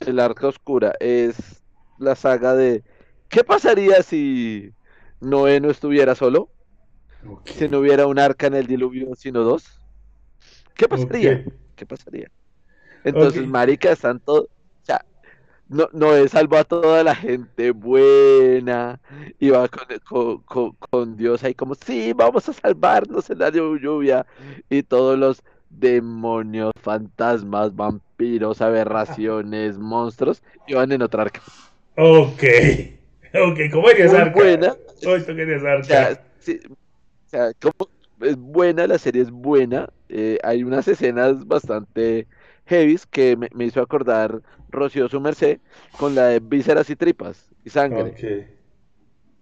El Arca Oscura es la saga de ¿qué pasaría si Noé no estuviera solo? Si no hubiera un arca en el diluvio, sino dos. ¿Qué pasaría? ¿Qué pasaría? Entonces, Ok. marica, están todos, o sea, no, Noé salvó a toda la gente buena, va con, con, con- con Dios ahí como, sí, vamos a salvarnos en la lluvia, y todos los demonios, fantasmas, vampiros, aberraciones, monstruos, iban en otra arca. Ok, ok, ¿cómo eres arca? buena. Hoy tú que eres O arca. sea, sí, o sea, como es buena, la serie es buena. eh, hay unas escenas bastante heavies que me, me hizo acordar Rocío su merced con la de vísceras y tripas y sangre.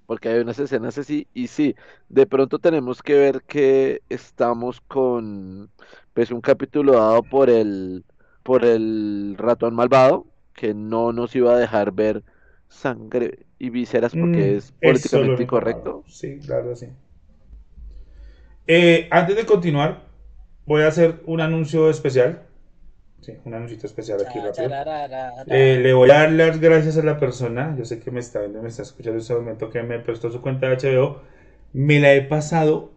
Porque hay unas escenas así. Y sí, de pronto tenemos que ver que estamos con pues un capítulo dado por el por el ratón malvado, que no nos iba a dejar ver sangre y vísceras porque Mm, es políticamente incorrecto. Sí, claro, sí. Eh, antes de continuar, voy a hacer un anuncio especial. Sí, un anuncio especial aquí rápido. Eh, le voy a dar las gracias a la persona, yo sé que me está viendo, me está escuchando en este momento, que me prestó su cuenta de HBO. Me la he pasado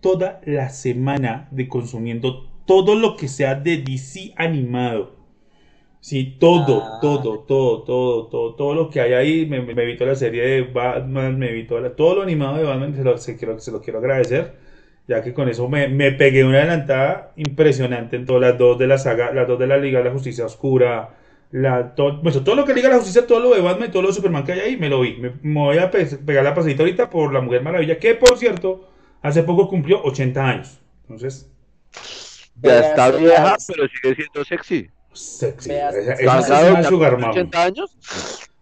toda la semana de consumiendo todo lo que sea de DC animado. Sí, todo, Ah. todo, todo, todo, todo, todo lo que hay ahí. Me, me, me vi toda la serie de Batman, me la- todo lo animado de Batman, se lo, se, se lo quiero agradecer, ya que con eso me, me pegué una adelantada impresionante en todas las dos de la saga, las dos de la Liga de la Justicia Oscura, la, todo, bueno, todo lo que Liga de la Justicia, todo lo de Batman y todo lo de Superman que hay ahí, me lo vi. Me, me voy a pe- pegar la pasadita ahorita por la Mujer Maravilla, que por cierto, hace poco cumplió 80 años. Entonces, Ya está vieja, pero sigue siendo sexy. sexy. Esa, esa sí Gal es Gadot una ya sugar tiene mami. 80 años.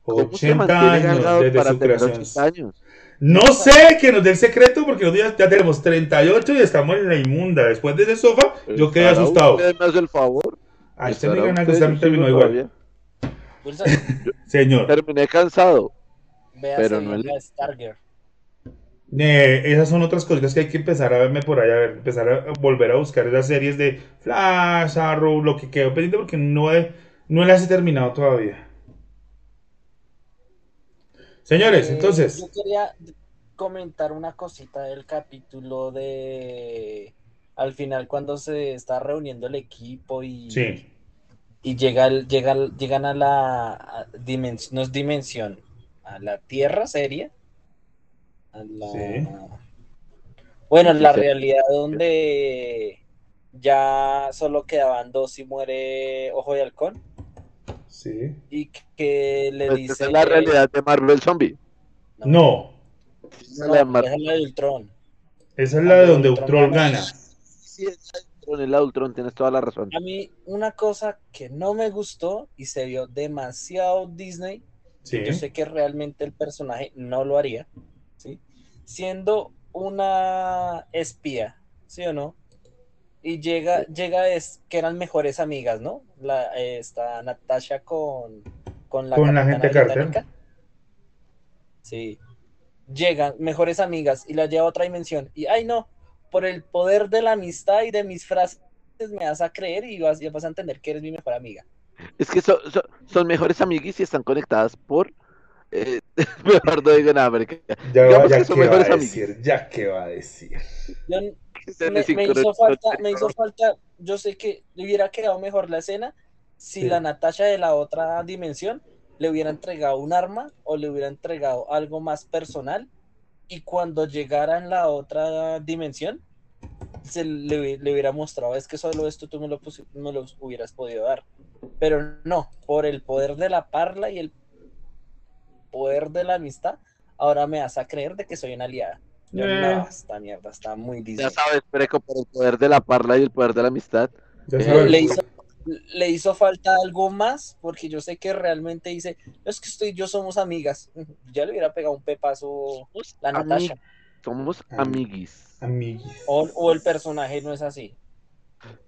¿Cómo se 80 mantiene Gal años desde su creación. 80 años? No sé que nos dé el secreto porque nosotros ya, ya tenemos 38 y estamos en la inmunda. Después de ese sofá, yo quedé asustado. usted, me hace el favor. A este me gana que usted, usted yo terminó igual. Señor, Terminé cansado. véase Pero no el- eh, esas son otras cositas que hay que empezar a verme por allá, a ver, empezar a volver a buscar esas series de Flash, Arrow, lo que quedó pendiente porque no, he, no las he terminado todavía. Señores, Eh, entonces, Yo quería comentar una cosita del capítulo de. Al final, cuando se está reuniendo el equipo y, sí, y llega, el- llega, el- llegan a la dimensión, no es dimensión, a la Tierra seria. A la, Sí. Bueno, la sí. realidad donde ya solo quedaban dos y muere Ojo de Halcón. Sí. Y que le Pues dice. esa es la realidad de Marvel Zombie. No, Esa No, es la esa es la de Ultron. esa es la de donde Ultron Ultron gana. gana. Sí, es la de Ultron, es la de Ultron, tienes toda la razón. A mí, una cosa que no me gustó y se vio demasiado Disney, Sí, yo sé que realmente el personaje no lo haría, ¿sí? Siendo una espía, ¿sí o no? Y llega, llega es que eran mejores amigas, ¿no? La, esta Natasha con, con la Con la gente Carter. Británica. Sí. Llegan mejores amigas y la lleva a otra dimensión. Y ay no, por el poder de la amistad y de mis frases me vas a creer y vas, y vas a entender que eres mi mejor amiga. Es que son, son, son mejores amiguis y están conectadas por. eh, mejor no digo nada, ya, va, ya que son va a mejores decir, ya que va a decir. Yo, me, hizo falta, me hizo falta, yo sé que le hubiera quedado mejor la escena si Sí. la Natasha de la otra dimensión le hubiera entregado un arma o le hubiera entregado algo más personal y cuando llegara en la otra dimensión se le, hubi- le hubiera mostrado es que solo esto tú me lo, me lo hubieras podido dar pero no, por el poder de la parla y el poder de la amistad ahora me vas a creer de que soy una aliada Yo, Eh. no, esta mierda está muy Disney. Ya sabes, Preco, por el poder de la parla y el poder de la amistad. Ya Eh, sabes, le hizo, le hizo falta algo más, porque yo sé que realmente dice, es que estoy, yo somos amigas. Ya le hubiera pegado un pepazo la Natasha. Somos Ami- amiguis. amiguis. O, o el personaje no es así.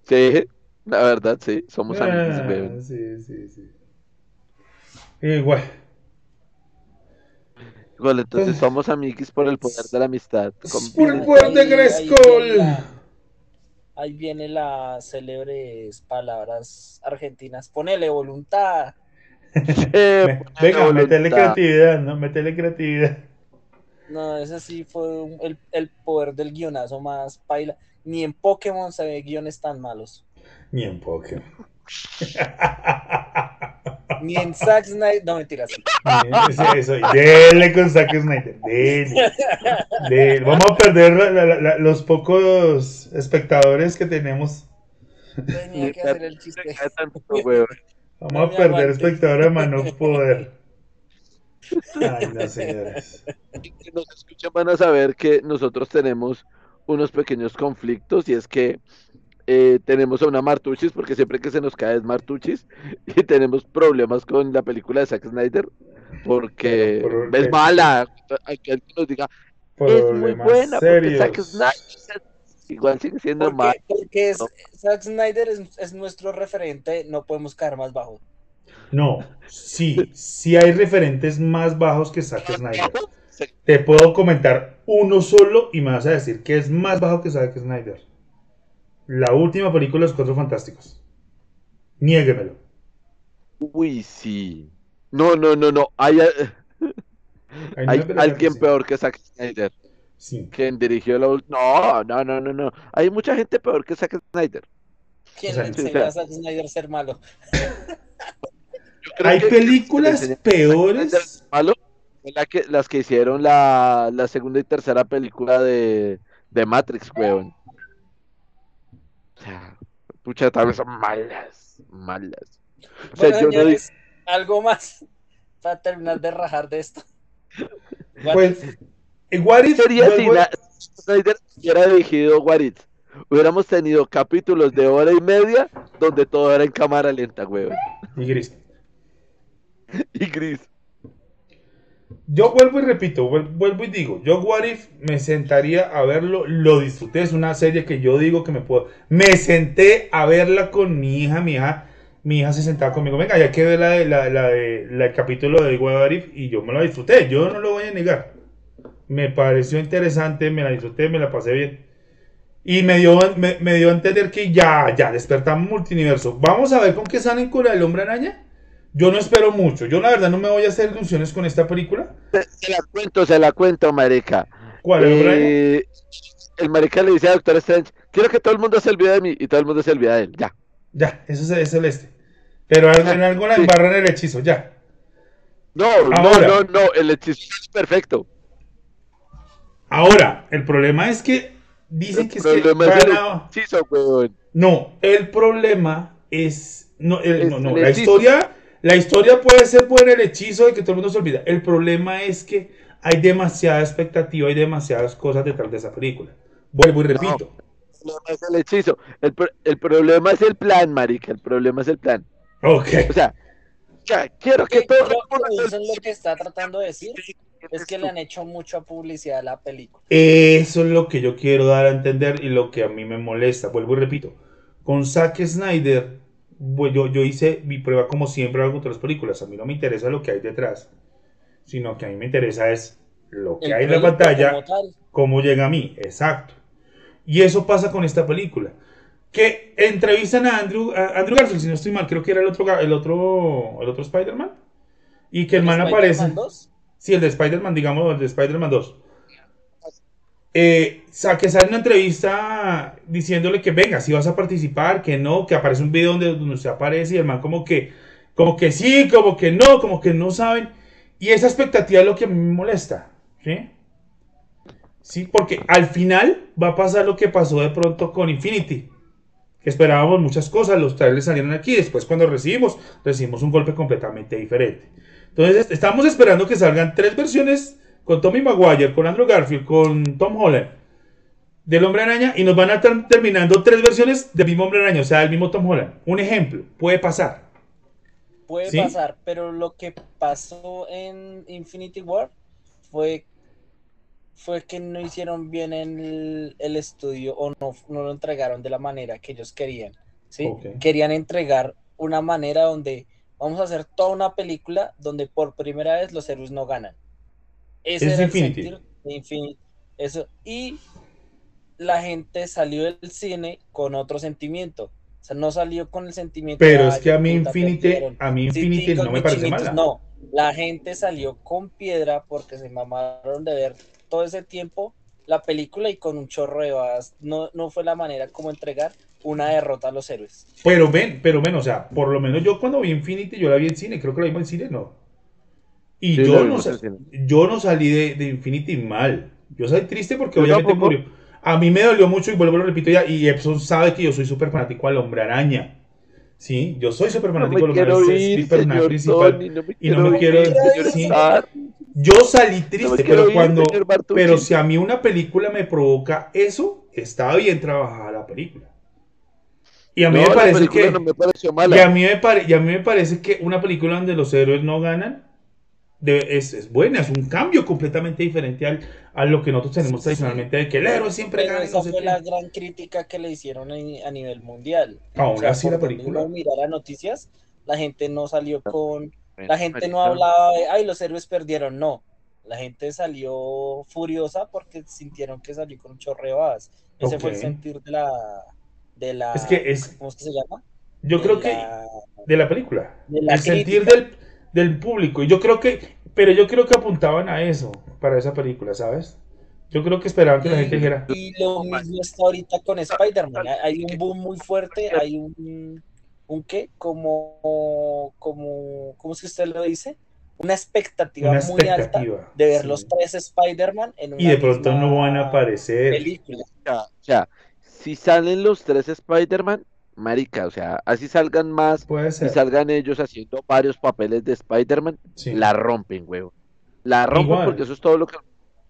Sí, la verdad, sí, somos amiguis, Ah, weón. sí, sí, sí. Igual. Igual, entonces somos amiguis por el poder de la amistad. Por el poder de Ahí- ahí viene las célebres palabras argentinas. Ponele voluntad. Eh, ponele Venga, metele voluntad. creatividad, ¿no? Metele creatividad. No, ese sí fue un- el, el poder del guionazo más paila. Ni en Pokémon se ve guiones tan malos. Ni en Pokémon. Ni en Zack Snyder. No, mentiras. Sí, Eso, y dele con Zack Snyder. Dele. Dele. Vamos a perder la- la- la- los pocos espectadores que tenemos. Tenía que hacer el chiste. Vamos a perder espectadores a mano poder. Ay, no, señores. Y que nos escuchan van a saber que nosotros tenemos unos pequeños conflictos y es que eh, tenemos a una Martuchis porque siempre que se nos cae es Martuchis y tenemos problemas con la película de Zack Snyder porque Pero por- es mala. Hay que alguien nos diga es muy buena porque Zack serios. Snyder igual sigue siendo Porque, mal. porque es, No. Zack Snyder es, es nuestro referente, no podemos caer más bajo. No, sí, sí hay referentes más bajos que Zack Snyder. Te puedo comentar uno solo y me vas a decir que es más bajo que Zack Snyder. La última película de los Cuatro Fantásticos. Niéguemelo. Uy, sí. No, no, no, no. Hay, hay alguien peor que Zack Snyder. Sí. Quien dirigió la última. No, no, no, no, no. Hay mucha gente peor que Zack Snyder. ¿Quién le enseñó a Zack Snyder a ser malo? Hay películas peores. Malo, la que, las que hicieron la, la segunda y tercera película de, de Matrix, weón. Pucha, tal vez son malas, malas. O sea, yo no algo más para terminar de rajar de esto. Pues, What sería si la, Snyder hubiera dirigido What Hubiéramos tenido capítulos de hora y media donde todo era en cámara lenta, weón. Y gris. y gris. Yo vuelvo y repito, vuelvo y digo, yo What If me sentaría a verlo, lo disfruté, es una serie que yo digo que me puedo... Me senté a verla con mi hija, mi hija, mi hija se sentaba conmigo, venga, ya que ver la, la, la, el capítulo de What If y yo me lo disfruté, yo no lo voy a negar. Me pareció interesante, me la disfruté, me la pasé bien. Y me dio, me, me dio a entender que ya, ya, despertamos multiverso. Vamos a ver con qué salen con el hombre araña. Yo no espero mucho. Yo la verdad no me voy a hacer ilusiones con esta película. Se, la cuento, se la cuento, marica. ¿Cuál? ¿El, el marica le dice a Doctor Strange, quiero que todo el mundo se olvide de mí y todo el mundo se olvide de él. Ya. Ya, eso es, el este. Pero en algo la embarran el hechizo, ya. No, no, no, no, el hechizo es perfecto. Ahora, el problema es que dicen que es que No, el problema es no, no, no, la historia la historia puede ser por el hechizo de que todo el mundo se olvida. El problema es que hay demasiada expectativa y demasiadas cosas detrás de esa película. Vuelvo y repito. No, no es el hechizo. El, el, problema es el plan, marica. El problema es el plan. Ok. O sea, ya, quiero que todo... Eso es lo que está tratando de decir. Es que le han hecho mucha publicidad a la película. Eso es lo que yo quiero dar a entender y lo que a mí me molesta. Vuelvo y repito. Con Zack Snyder yo, yo hice mi prueba como siempre hago con otras películas. A mí no me interesa lo que hay detrás, sino que a mí me interesa es lo que hay en la pantalla, cómo llega a mí. Exacto. Y eso pasa con esta película. Que entrevistan a Andrew, Andrew Garfield, si no estoy mal, creo que era el otro, el otro, el otro Spider-Man. Y que el, man aparece. Sí, el de Spider-Man, digamos, el de Spider-Man 2 eh, que una entrevista diciéndole que venga, si vas a participar, que no, que aparece un video donde, donde se aparece y el man como que, como que sí, como que no, como que no saben. Y esa expectativa es lo que a mí me molesta, ¿sí? Sí, porque al final va a pasar lo que pasó de pronto con Infinity. Esperábamos muchas cosas, los trailers salieron aquí, después cuando recibimos, recibimos un golpe completamente diferente. Entonces, estamos esperando que salgan tres versiones con Tommy Maguire, con Andrew Garfield, con Tom Holland, del Hombre Araña, y nos van a estar terminando tres versiones del mismo Hombre Araña, o sea, del mismo Tom Holland. Un ejemplo, puede pasar. Puede pasar, pero lo que pasó en Infinity War fue, fue que no hicieron bien el, el estudio o no, no, lo entregaron de la manera que ellos querían. ¿sí? Querían entregar una manera donde vamos a hacer toda una película donde por primera vez los héroes no ganan. Ese es Infinity. Eso. Y la gente salió del cine con otro sentimiento. O sea, no salió con el sentimiento. Pero es que a mí Infinity, a mí Infinity no me parece mala. No, la gente salió con piedra porque se mamaron de ver todo ese tiempo la película y con un chorro de balas. No, no fue la manera como entregar una derrota a los héroes. Pero ven, pero ven, o sea, por lo menos yo cuando vi Infinity, yo la vi en cine, creo que la vi en cine, no. Y yo, no, yo no salí de, de, Infinity mal. Yo salí triste porque obviamente murió. A mí me dolió mucho y vuelvo, lo repito ya. Y Epson sabe que yo soy súper fanático al hombre araña. Sí, yo soy súper fanático al hombre araña. Es mi personaje principal. y no me quiero. Sí. Yo salí triste, pero cuando. Pero si a mí una película me provoca eso, estaba bien trabajada la película. Y a mí me parece que. y, a mí me y a mí me parece que una película donde los héroes no ganan es, es, buena, es un cambio completamente diferente al, a lo que nosotros tenemos tradicionalmente de que el héroe siempre gana. Esa fue la gran crítica que le hicieron a, nivel mundial. Aún así la película. mirar las noticias, la gente no salió con, la gente no hablaba de, ay, los héroes perdieron, no. La gente salió furiosa porque sintieron que salió con chorreadas. Ese fue el sentir de la, de la, es que es, ¿cómo es que se llama? Yo creo que de la película, el sentir del, del público. Y yo creo que, pero yo creo que apuntaban a eso para esa película, ¿sabes? Yo creo que esperaban que la gente dijera. Y lo mismo está ahorita con Spider-Man. Hay un boom muy fuerte, hay un, un qué, como, como, ¿cómo es que usted lo dice? Una expectativa, muy alta de ver los tres Spider-Man en una Y de pronto no van a aparecer. Película. O sea, si salen los tres Spider-Man, marica, o sea, así salgan más y salgan ellos haciendo varios papeles de Spider-Man, Sí. la rompen, huevo. La rompen Igual. porque eso es todo lo que,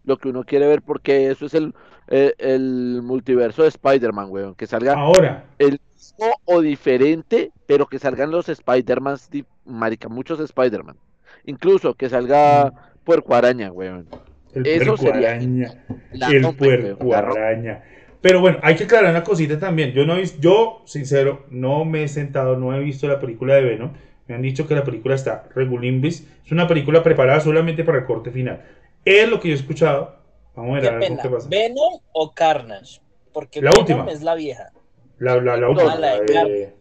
lo que uno quiere ver, porque eso es el, eh, el multiverso de Spider-Man, huevón. Que salga Ahora, el mismo o diferente, pero que salgan los Spider-Man, marica, muchos Spider-Man. Incluso que salga Puerco Araña, huevón. el Eso puerco sería- araña. La el rompen, puerco araña. Pero bueno, hay que aclarar una cosita también. Yo no he yo, sincero, no me he sentado, no he visto la película de Venom. Me han dicho que la película está regulimbis. Es una película preparada solamente para el corte final. Es lo que yo he escuchado. Vamos a ver Qué a ver pena, qué pasa. ¿Venom o Carnage? Porque La Venom última. es la vieja. La, la, la última. La de la de- Carnage.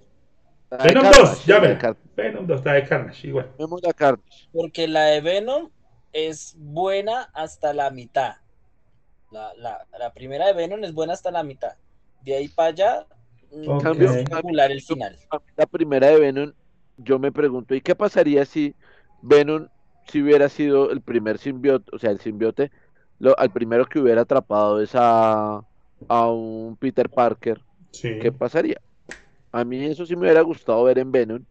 La de Venom Carnage, 2, la de llámela. Car- Venom 2, la de Carnage, igual. Vemos la Carnage. Porque la de Venom es buena hasta la mitad. La, la, la primera de Venom es buena hasta la mitad. De ahí para allá, mm, Ok. es espectacular el final. La primera de Venom, yo me pregunto, ¿y qué pasaría si Venom si hubiera sido el primer simbiote, o sea, el simbiote, lo, al primero que hubiera atrapado es a, a un Peter Parker? Sí. ¿Qué pasaría? A mí eso sí me hubiera gustado ver en Venom,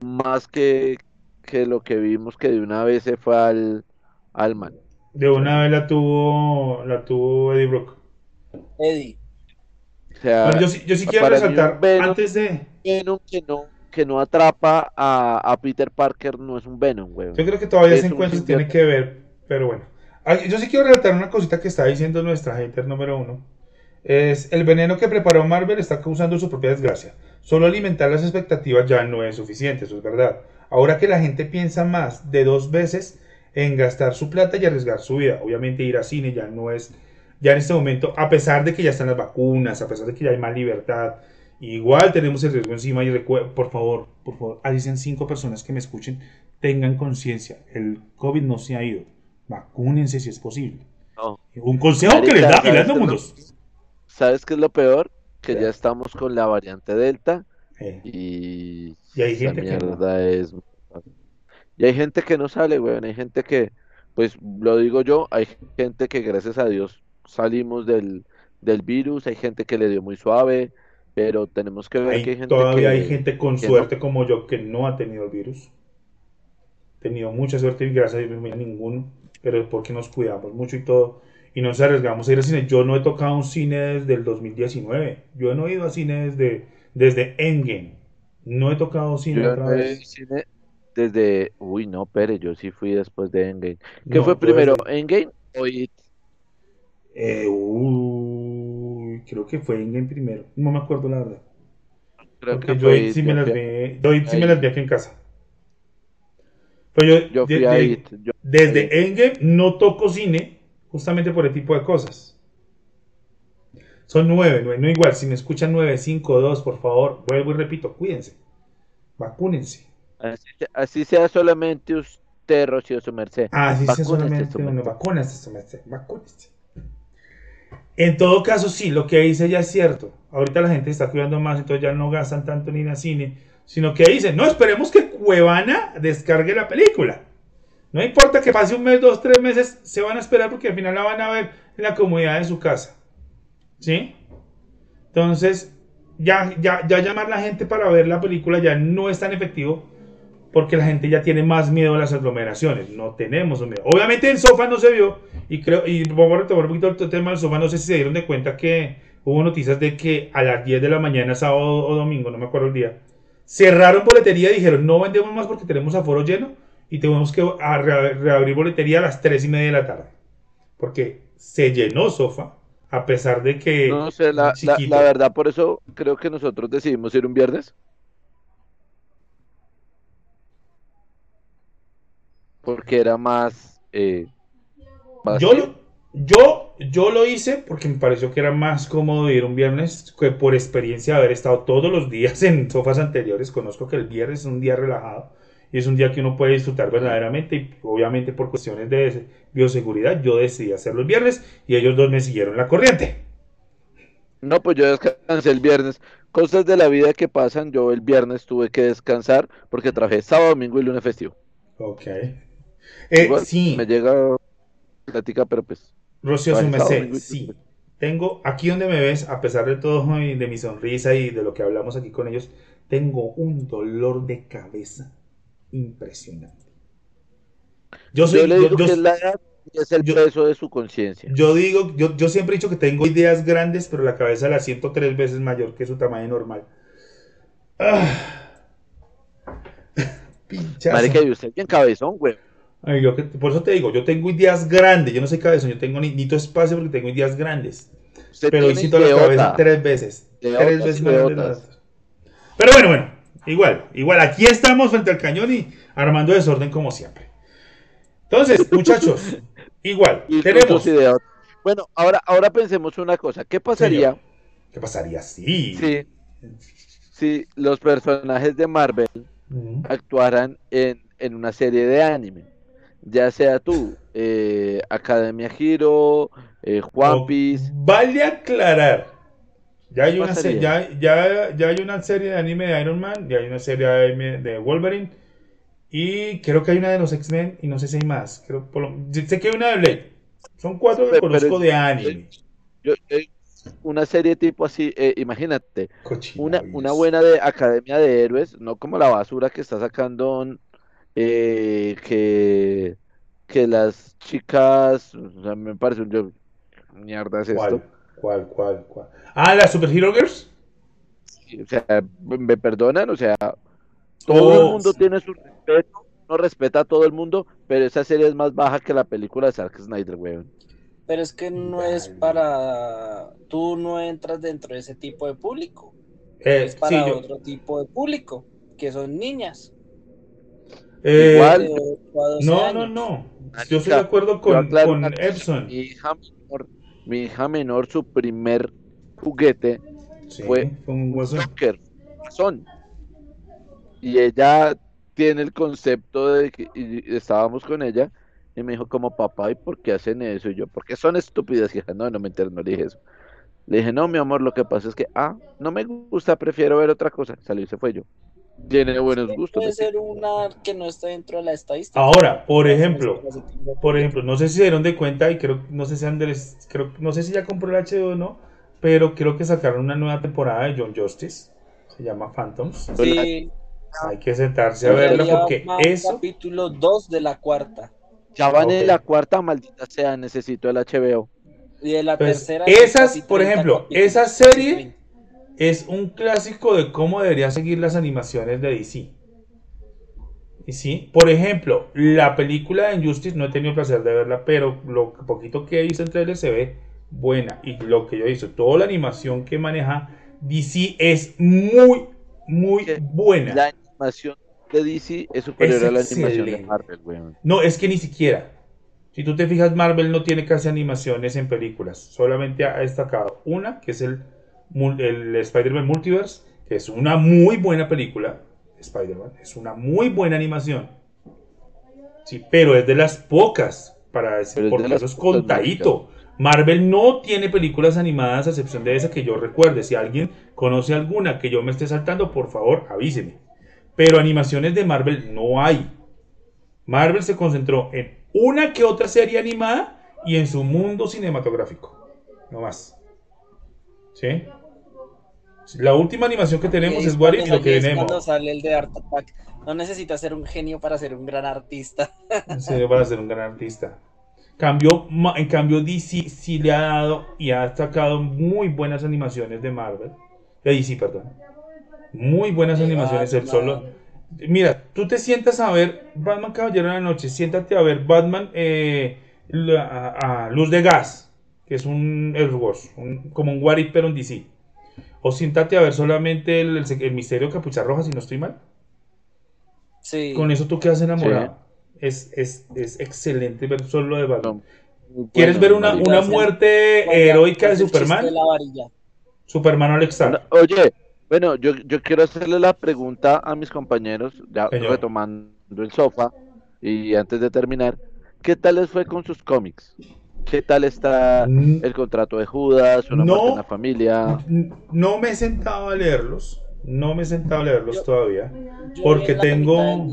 más que, que lo que vimos que de una vez se fue al, al man. De una vez la tuvo, la tuvo Eddie Brock. Eddie, O sea, Bueno, yo sí, yo sí quiero resaltar, Venom- antes de... Venom que no, que no atrapa a, a Peter Parker no es un Venom, weón. Yo creo que todavía Es ese encuentro se tiene que ver, pero bueno. Ah, Yo sí quiero relatar una cosita que está diciendo nuestra hater número uno. Es el veneno que preparó Marvel está causando su propia desgracia. Solo alimentar las expectativas ya no es suficiente, eso es verdad. Ahora que la gente piensa más de dos veces en gastar su plata y arriesgar su vida. Obviamente ir a cine ya no es, ya en este momento, a pesar de que ya están las vacunas, a pesar de que ya hay más libertad, igual tenemos el riesgo encima y por favor, por favor, ahí dicen cinco personas que me escuchen, tengan conciencia, el COVID no se ha ido, vacúnense si es posible. No. Un consejo que les da Marica, ¿sabes Milano qué es lo- Mundos. ¿Sabes qué es lo peor? Que ya estamos con la variante Delta Eh, y, Y hay esa gente que no. mierda es... Y hay gente que no sale, weón. Hay gente que, pues lo digo yo, hay gente que gracias a Dios salimos del, del virus, hay gente que le dio muy suave, pero tenemos que ver hay- que hay gente todavía que, hay gente con suerte como yo que no ha tenido el virus. He tenido mucha suerte y gracias a Dios no ninguno, pero es porque nos cuidamos mucho y todo. Y nos arriesgamos a ir al cine. Yo no he tocado un cine desde el 2019. Yo no he ido a cine desde, desde Endgame. No he tocado cine yo otra no vez. cine desde... Uy, no, Pere, yo sí fui después de Endgame. ¿Qué No, fue primero, desde- Endgame o It? Eh, uy, creo que fue Endgame primero. No me acuerdo la verdad. Creo Porque que yo fue It sí me yo las vi, yo sí me las vi aquí en casa. Pero yo, Yo de- fui a It. yo- desde Endgame no toco cine justamente por el tipo de cosas. Son nueve, nueve, no igual. Si me escuchan nueve, cinco, dos, por favor, vuelvo y repito, cuídense. Vacúnense. Así, se- así sea solamente usted, Rocío, su merced. Ah, sí, sí, Vacúnese, solamente su merced. Vacúnense, su merced. En todo caso, sí, lo que dice ya es cierto. Ahorita la gente está cuidando más, entonces ya no gastan tanto ni en el cine, sino que dicen, no, esperemos que Cuevana descargue la película. No importa que pase un mes, dos, tres meses, se van a esperar porque al final la van a ver en la comodidad de su casa. ¿Sí? Entonces, ya, ya, ya llamar a la gente para ver la película ya no es tan efectivo porque la gente ya tiene más miedo a las aglomeraciones. No tenemos miedo. Obviamente el sofá no se vio. Y creo, y vamos a retomar un poquito el tema del sofá. No sé si se dieron de cuenta que hubo noticias de que a las 10 de la mañana, sábado o domingo, no me acuerdo el día, cerraron boletería y dijeron no vendemos más porque tenemos aforo lleno y tenemos que reabrir boletería a las 3 y media de la tarde. Porque se llenó sofá, a pesar de que No sé, la, la verdad, por eso creo que nosotros decidimos ir un viernes. Porque era más... Eh, yo, lo, yo, yo lo hice porque me pareció que era más cómodo ir un viernes, que por experiencia de haber estado todos los días en sofás anteriores, conozco que el viernes es un día relajado y es un día que uno puede disfrutar verdaderamente y obviamente por cuestiones de bioseguridad yo decidí hacerlo el viernes y ellos dos me siguieron la corriente. No, pues yo descansé el viernes. Cosas de la vida que pasan, yo el viernes tuve que descansar porque trabajé sábado, domingo y lunes festivo. Ok. Eh, sí. Me llega plática, pero pues... Rocío sí. Tengo, aquí donde me ves, a pesar de todo y de mi sonrisa y de lo que hablamos aquí con ellos, tengo un dolor de cabeza impresionante. Yo, soy, le digo que es la edad y es el peso de su conciencia. Yo digo, yo, yo siempre he dicho que tengo ideas grandes, pero la cabeza la siento tres veces mayor que su tamaño normal. Ah. Marica, y usted bien cabezón, güey. Yo por eso te digo, yo tengo ideas grandes, yo no soy cabezón, yo tengo ni, ni espacio porque tengo ideas grandes. pero visito la cabeza tres veces. tres veces Pero bueno, bueno, igual, igual, aquí estamos frente al cañón y armando desorden como siempre. Entonces, muchachos, igual, tenemos. Bueno, ahora, ahora pensemos una cosa, ¿qué pasaría? ¿Qué pasaría? Sí. Si los personajes de Marvel actuaran en, en una serie de anime ya sea tú, eh, Academia Giro, eh, Juan Piece. Vale aclarar. Ya hay, una ya, ya, ya, hay una serie de anime de Iron Man, ya hay una serie de anime de Wolverine. Y creo que hay una de los X-Men y no sé si hay más. Creo, sé que hay una de Blade. Son cuatro que conozco de anime. una serie tipo así, eh, imagínate. una, una buena de Academia de Héroes, no como la basura que está sacando eh, que, que las chicas, o sea, me parece un yo, mierda es esto. ¿Cuál, cuál, cuál? Ah, las Super Hero Girls. o sea, me perdonan, o sea, todo el oh, mundo tiene su respeto, no respeta a todo el mundo, pero esa serie es más baja que la película de Zack Snyder, weón. Pero es que no es para. Tú no entras dentro de ese tipo de público. Eh, es para otro tipo de público, que son niñas. Eh, Igual. No, no, no. Yo estoy de acuerdo con, con Epson. Mi hija, menor, su primer juguete fue, un Joker, Y ella tiene el concepto de que y estábamos con ella y me dijo como papá, ¿y por qué hacen eso? Y yo, porque son estúpidas, hija. No, no me enteré, no le dije eso. Le dije, no, mi amor, lo que pasa es que, ah, no me gusta, prefiero ver otra cosa. Salió y se fue yo. Tiene buenos gustos. Puede ser una que no está dentro de la estadística. Ahora, por ejemplo, por ejemplo, no sé si se dieron de cuenta y creo, no sé si Andrés, creo, no sé si ya compró el HD o no, pero creo que sacaron una nueva temporada de John Justice. Se llama Phantoms. Sí. Hay que sentarse a verla porque eso. Capítulo 2 de la cuarta. Ya van en la cuarta, maldita sea, necesito el HBO. Y de la pues, tercera. Esas, por ejemplo, esa serie es un clásico de cómo debería seguir las animaciones de DC. ¿Y sí? Por ejemplo, la película de Injustice no he tenido el placer de verla, pero lo poquito que he visto en trailer se ve buena. Y lo que yo he visto, toda la animación que maneja DC es muy, muy buena. La animación de DC es superior a la animación de Marvel, No, es que ni siquiera. Si tú te fijas, Marvel no tiene casi animaciones en películas. Solamente ha destacado una, que es el el Spider-Man Multiverse, que es una muy buena película. Spider-Man es una muy buena animación. Sí, pero es de las pocas, para decir, porque eso es contadito. Marvel no tiene películas animadas a excepción de esa que yo recuerde. Si alguien conoce alguna que yo me esté saltando, por favor, avíseme. Pero animaciones de Marvel no hay. Marvel se concentró en una que otra serie animada y en su mundo cinematográfico. No más. ¿Sí? La última animación que tenemos es What y lo que tenemos. Cuando sale el de Art Attack. No necesitas ser un genio para ser un gran artista. Sí, para ser un gran artista. Cambio, en cambio, DC sí le ha dado y ha sacado muy buenas animaciones de Marvel. De DC, perdón. Muy buenas animaciones. El solo. Mira, tú te sientas a ver Batman Caballero de la Noche. Siéntate a ver Batman eh, a, Luz de Gas, que es un Elseworlds, como un What pero en DC o siéntate a ver solamente el, misterio de Capucha Roja, si no estoy mal. Sí. Con eso tú quedas enamorado. Es, es, es excelente ver solo lo de. Muy ¿Quieres ver una, una muerte heroica de Superman? de la varilla. Superman Alex Starr. No, Oye, bueno, yo, yo quiero hacerle la pregunta a mis compañeros, ya Señor. retomando el sofá, y antes de terminar, ¿qué tal les fue con sus cómics? ¿Qué tal está Mm, el contrato de Judas, una No. muerte en la familia? No me he sentado a leerlos. No me he sentado a leerlos Yo- todavía. Yo Porque tengo-.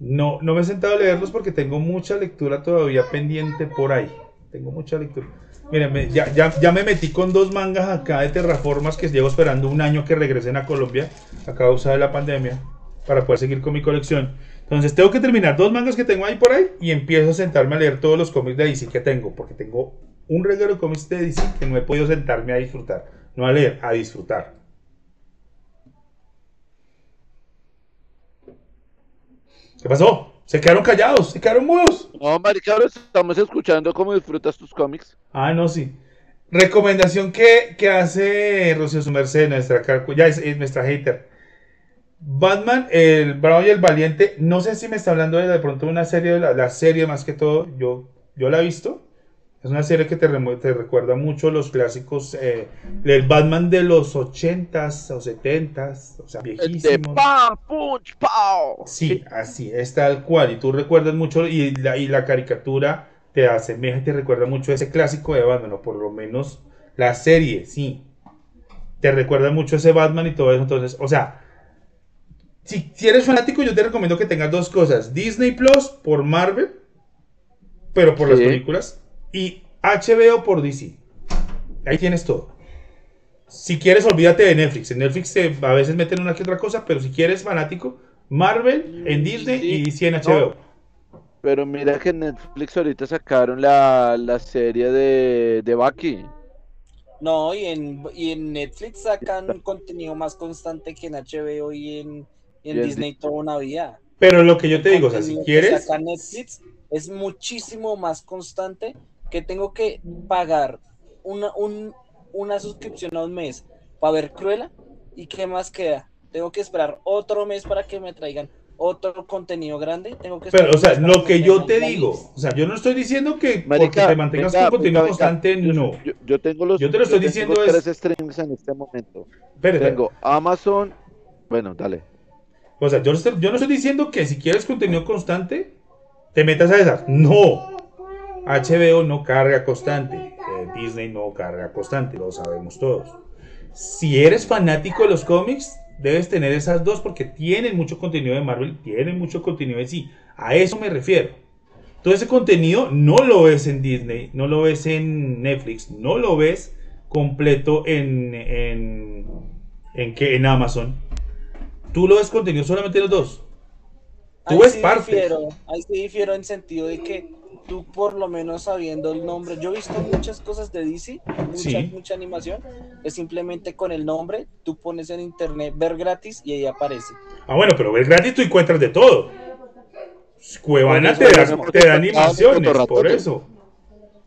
No, no me he sentado a leerlos porque tengo mucha lectura todavía pendiente por ahí. Tengo mucha lectura. Miren, me- ya, ya, ya me metí con dos mangas acá de terraformas que llevo esperando un año que regresen a Colombia a causa de la pandemia para poder seguir con mi colección. Entonces tengo que terminar dos mangas que tengo ahí por ahí y empiezo a sentarme a leer todos los cómics de DC que tengo, porque tengo un regalo de cómics de DC que no he podido sentarme a disfrutar. No a leer, a disfrutar. ¿Qué pasó? Se quedaron callados, se quedaron mudos. No, marica, ahora estamos escuchando cómo disfrutas tus cómics. Ah, no, sí. Recomendación que, que hace Rocío su merced, nuestra, ya es, es nuestra hater. Batman, el Bravo y el Valiente, no sé si me está hablando de, de pronto de una serie, de la, la serie más que todo, yo, yo la he visto. Es una serie que te, te recuerda mucho los clásicos, eh, el Batman de los 80s o 70s, o sea, El de. ¡Pam! ¡Punch! ¡Pau! Sí, así es tal cual. Y tú recuerdas mucho, y la, y la caricatura te asemeja y te recuerda mucho ese clásico de Batman, o por lo menos la serie, sí. Te recuerda mucho ese Batman y todo eso. Entonces, o sea, si, si eres fanático, yo te recomiendo que tengas dos cosas: Disney Plus por Marvel, pero por las películas, y HBO por DC. Ahí tienes todo. Si quieres, olvídate de Netflix. En Netflix te, a veces meten una que otra cosa, pero si quieres fanático, Marvel en Disney Sí, y DC en HBO. Pero mira que en Netflix ahorita sacaron la, la serie de, de Bucky. No, y en, y en Netflix sacan contenido más constante que en HBO y en, y en Y en Disney toda una vida. Pero lo que yo te digo, o sea, si quieres, saca Netflix es muchísimo más constante que tengo que pagar una, un- una suscripción a un mes para ver Cruella y qué más queda. Tengo que esperar otro mes para que me traigan otro contenido grande. Tengo que pero, o sea, lo que yo te digo, lista. o sea, yo no estoy diciendo que porque te mantengas venga, con contenido venga, constante, no. Yo, yo tengo los. Yo te lo estoy diciendo tres es- streams en este momento. Espérate, Tengo Amazon. Bueno, dale. O sea, yo, no estoy- diciendo que si quieres contenido constante, te metas a esas. No. HBO no carga constante. eh, Disney no carga constante, lo sabemos todos. Si eres fanático de los cómics, debes tener esas dos porque tienen mucho contenido de Marvel, tienen mucho contenido de sí. A eso me refiero. Todo ese contenido no lo ves en Disney, no lo ves en Netflix, no lo ves completo en, en, en, en Amazon. Tú lo ves contenido solamente los dos. Tú Ahí ves sí partes. difiero, ahí sí difiero en sentido de que tú por lo menos sabiendo el nombre, yo he visto muchas cosas de DC, mucha, Sí. mucha animación, es simplemente con el nombre, tú pones en internet ver gratis y ahí aparece. Ah, bueno, pero ves gratis tú encuentras de todo. Cuevana te da, te da animaciones, por eso.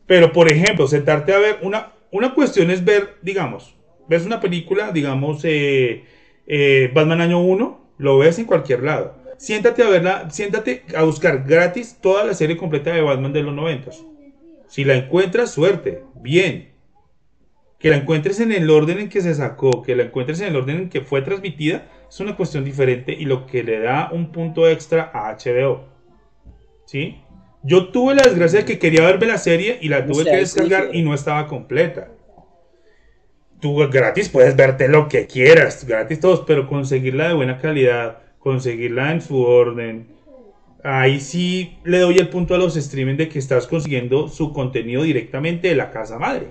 Pero, por ejemplo, sentarte a ver, una, una cuestión es ver, digamos, ves una película, digamos, eh, eh, Batman año 1, lo ves en cualquier lado. Siéntate a verla, siéntate a buscar gratis toda la serie completa de Batman de los 90. Si la encuentras, suerte, bien. Que la encuentres en el orden en que se sacó, que la encuentres en el orden en que fue transmitida, es una cuestión diferente y lo que le da un punto extra a HBO. ¿Sí? Yo tuve la desgracia de que quería verme la serie y la tuve que descargar y no estaba completa. Tú gratis puedes verte lo que quieras, gratis todos, pero conseguirla de buena calidad, conseguirla en su orden. Ahí sí le doy el punto a los streaming de que estás consiguiendo su contenido directamente de la casa madre,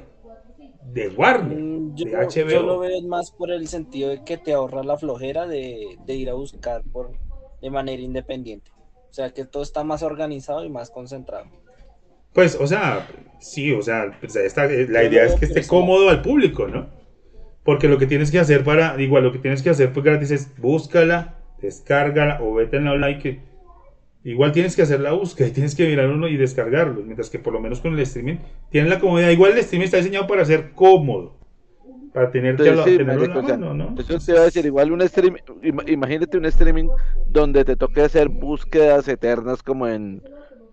de Warner, Mm, Yo, de yo HBO. lo veo más por el sentido de que te ahorra la flojera de, de ir a buscar por, de manera independiente. O sea que todo está más organizado y más concentrado. Pues, o sea, sí, o sea, pues, esta- la Yo idea es que esté cómodo al público, ¿no? Porque lo que tienes que hacer para, igual, lo que tienes que hacer pues gratis es búscala, descárgala o vete en la online que igual tienes que hacer la búsqueda y tienes que mirar uno y descargarlo, mientras que por lo menos con el streaming tienen la comodidad. Igual el streaming está diseñado para ser cómodo, para la- Sí, tenerlo en la mano, ¿no? Eso te iba a decir, igual un stream, ima- imagínate un streaming donde te toque hacer búsquedas eternas como en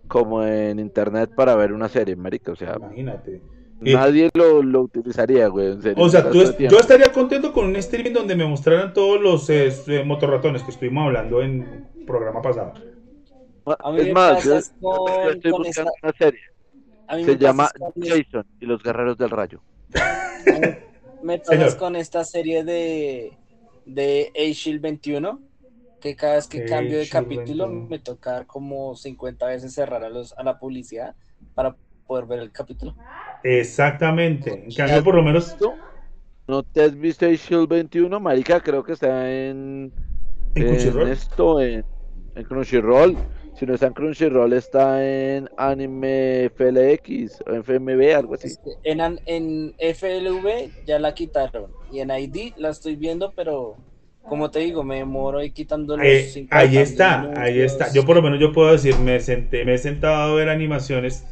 como en internet para ver una serie, marica, o sea, Imagínate. Nadie lo, lo utilizaría, güey, en serio. O sea, tú es- yo estaría contento con un streaming donde me mostraran todos los eh, eh, motorratones que estuvimos hablando en el programa pasado. A mí es me más, yo, yo estoy con buscando esta- una serie, A mí se llama con- Jason y los guerreros del rayo. Me Señor. pasas con esta serie de, de A-Shield 21, que cada vez que cambio de A-Shield capítulo 21. me toca como 50 veces cerrar a, los, a la publicidad para poder ver el capítulo. Exactamente. En cambio, por lo menos ¿No te has visto Shield 21, marica? Creo que está en en Crunchyroll. esto, en, en Crunchyroll. Si no está en Crunchyroll, está en Anime FLX o en FMB, algo así. Este, En, an- en FLV ya la quitaron y en ID la estoy viendo, pero como te digo, me demoro ahí quitando los Eh, 50 ahí está, minutos. ahí está. Yo por lo menos yo puedo decir, me senté, me he sentado a ver animaciones.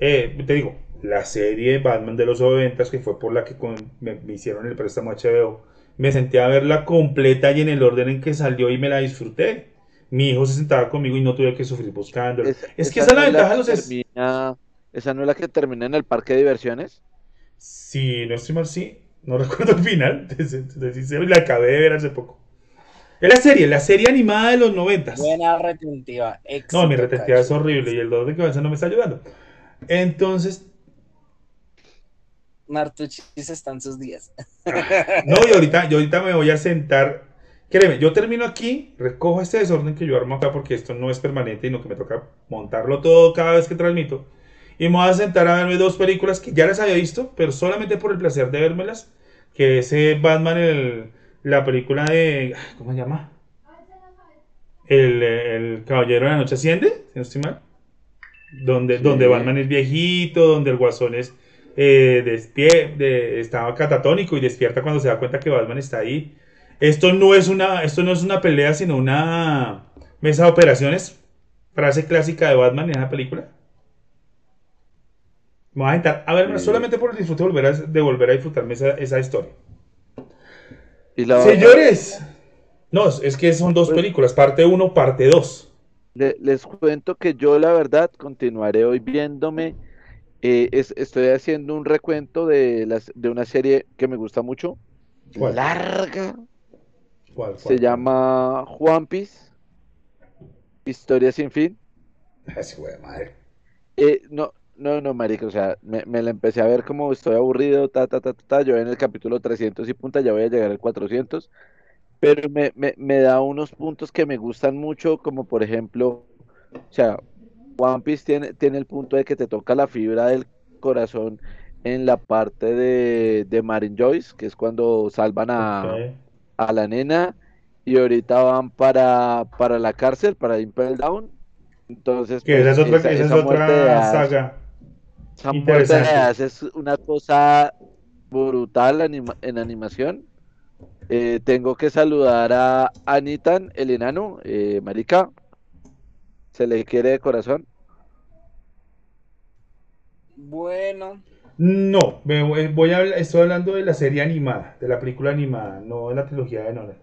Eh, te digo, la serie Batman de los 90 que fue por la que con- me, me hicieron el préstamo HBO, me senté a verla completa y en el orden en que salió y me la disfruté. Mi hijo se sentaba conmigo y no tuve que sufrir buscándola. Es, que esa es la ventaja de los termina- Esa no es la que termina en el parque de diversiones. Si no estoy mal, sí. No recuerdo el final. la acabé de ver hace poco. Es la serie, la serie animada de los 90. Buena retentiva. No, mi retentiva es horrible y el dolor de cabeza no me está ayudando. Entonces, Martuchis está en sus días. no, y ahorita, yo ahorita me voy a sentar. Créeme, yo termino aquí, recojo este desorden que yo armo acá porque esto no es permanente y no que me toca montarlo todo cada vez que transmito. Y me voy a sentar a verme dos películas que ya las había visto, pero solamente por el placer de vérmelas. Que es eh, Batman, el- la película de. ¿Cómo se llama? El, el Caballero de la Noche Asciende, si no estoy mal. Donde, Sí. donde Batman es viejito, donde el Guasón es. Eh, despie- de- estaba catatónico y despierta cuando se da cuenta que Batman está ahí. Esto no es una, esto no es una pelea, sino una mesa de operaciones. Frase clásica de Batman en esa película. Me voy a sentar a Sí. solamente por el disfrute de volver a, de volver a disfrutarme esa, esa historia. Y la Señores, no, es que son dos Pues- películas, parte 1, parte 2. Le- les cuento que yo la verdad continuaré hoy viéndome. Eh, es- estoy haciendo un recuento de, las, de una serie que me gusta mucho. ¿Cuál? Larga. ¿Cuál, Se llama One Piece. Historia sin fin. Sí, güey, madre. Eh, no, no, no, marica, o sea, me, me la empecé a ver como estoy aburrido, ta, ta, ta, ta, ta, yo en el capítulo 300 y punta, ya voy a llegar al 400, pero me, me, me da unos puntos que me gustan mucho, como por ejemplo, o sea, One Piece tiene, tiene el punto de que te toca la fibra del corazón en la parte de, de Marin Joyce, que es cuando salvan a, a la nena y ahorita van para, para la cárcel, para Impel Down. Entonces, Que esa es pues, otra, esa- esa es esa otra Ash- saga. esa muerte Interesante. de Ash es una cosa brutal anima- en animación. Eh, tengo que saludar a Anitan, el enano, eh, marica. Se le quiere de corazón. Bueno, No, me voy, voy a, hablar- estoy hablando de la serie animada, de la película animada, no de la trilogía de Nolan.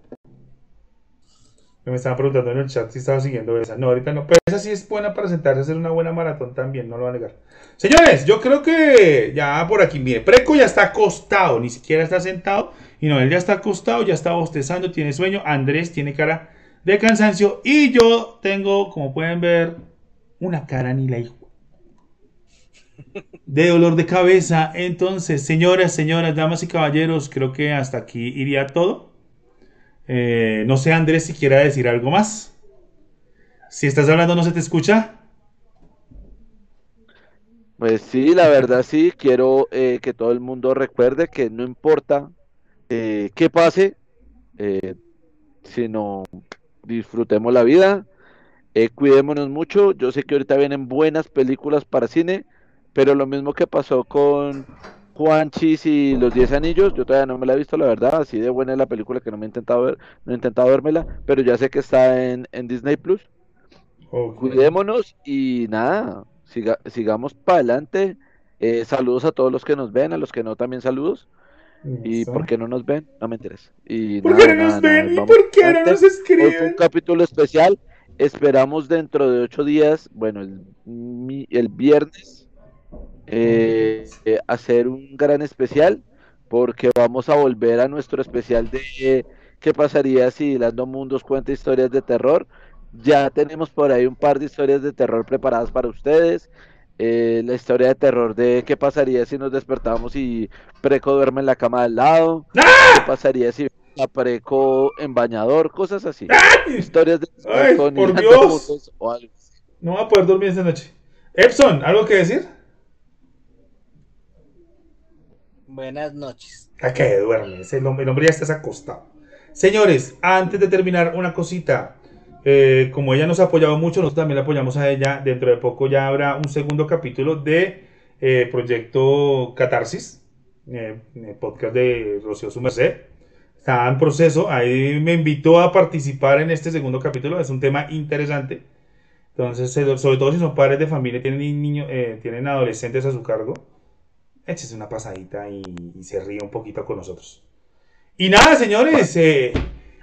Me estaban preguntando en el chat si estaba siguiendo esa. No, ahorita no. Pero esa sí es buena para sentarse a hacer una buena maratón también, no lo voy a negar. Señores, yo creo que ya por aquí, mire, Preco ya está acostado, ni siquiera está sentado. Y Noel ya está acostado, ya está bostezando, tiene sueño. Andrés tiene cara de cansancio. Y yo tengo, como pueden ver, una cara ni la hijo de dolor de cabeza. Entonces, señoras, señoras, damas y caballeros, creo que hasta aquí iría todo. Eh, no sé, Andrés, si quiera decir algo más. Si estás hablando, no se te escucha. Pues sí, la verdad sí, quiero eh, que todo el mundo recuerde que no importa eh, qué pase, sino disfrutemos la vida, eh, cuidémonos mucho. Yo sé que ahorita vienen buenas películas para cine, pero lo mismo que pasó con Juan Chis y los 10 anillos, yo todavía no me la he visto, la verdad, así de buena es la película que no me he intentado ver, no he intentado vérmela, pero ya sé que está en, en Disney Plus. Ok. Cuidémonos y nada, siga- sigamos para adelante. Eh, saludos a todos los que nos ven, a los que no también saludos. ¿Y por qué no nos ven? No me interesa. Y ¿Por nada, qué no nos nada, ven? nada, ¿Y por qué no nos Hoy fue un escriben? capítulo especial. Esperamos dentro de ocho días, bueno, el, mi- el viernes, eh, eh, hacer un gran especial porque vamos a volver a nuestro especial de eh, qué pasaría si Lando Mundos cuenta historias de terror. Ya tenemos por ahí un par de historias de terror preparadas para ustedes. Eh, la historia de terror de qué pasaría si nos despertamos y Preco duerme en la cama al lado. ¿Qué pasaría si a Preco en bañador? Cosas así. Historias de Ay, con por Dios. O algo. No voy a poder dormir esta noche. Epson, ¿algo que decir? Buenas noches. ¿A qué duermes? El hombre, el hombre ya está acostado. Señores, antes de terminar, una cosita. Eh, como ella nos ha apoyado mucho, nosotros también la apoyamos a ella. Dentro de poco ya habrá un segundo capítulo de eh, Proyecto Catarsis, eh, el podcast de Rocío Sumerced. Está en proceso. Ahí me invitó a participar en este segundo capítulo. Es un tema interesante. Entonces, sobre todo si son padres de familia, tienen niños, eh, tienen adolescentes a su cargo, échese una pasadita y, y se ríe un poquito con nosotros. Y nada, señores, eh,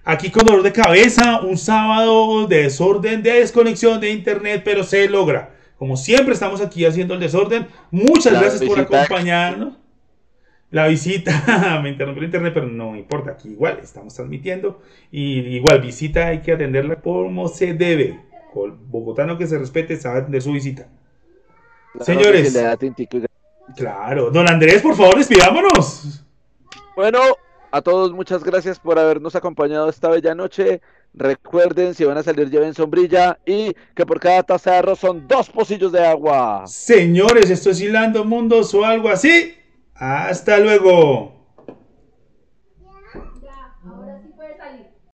aquí con dolor de cabeza, un sábado de desorden, de desconexión de internet, pero se logra. Como siempre estamos aquí haciendo el desorden. Muchas La gracias por acompañarnos. La visita, me interrumpió el internet, pero no importa, aquí igual estamos transmitiendo. Y igual, visita hay que atenderla como se debe. El bogotano que se respete sabe atender su visita. Señores. Claro, don Andrés, por favor, despidámonos. Bueno, a todos muchas gracias por habernos acompañado esta bella noche. Recuerden, si van a salir, lleven sombrilla y que por cada taza de arroz son dos pocillos de agua. Señores, esto es Hilando Mundos o algo así. Hasta luego.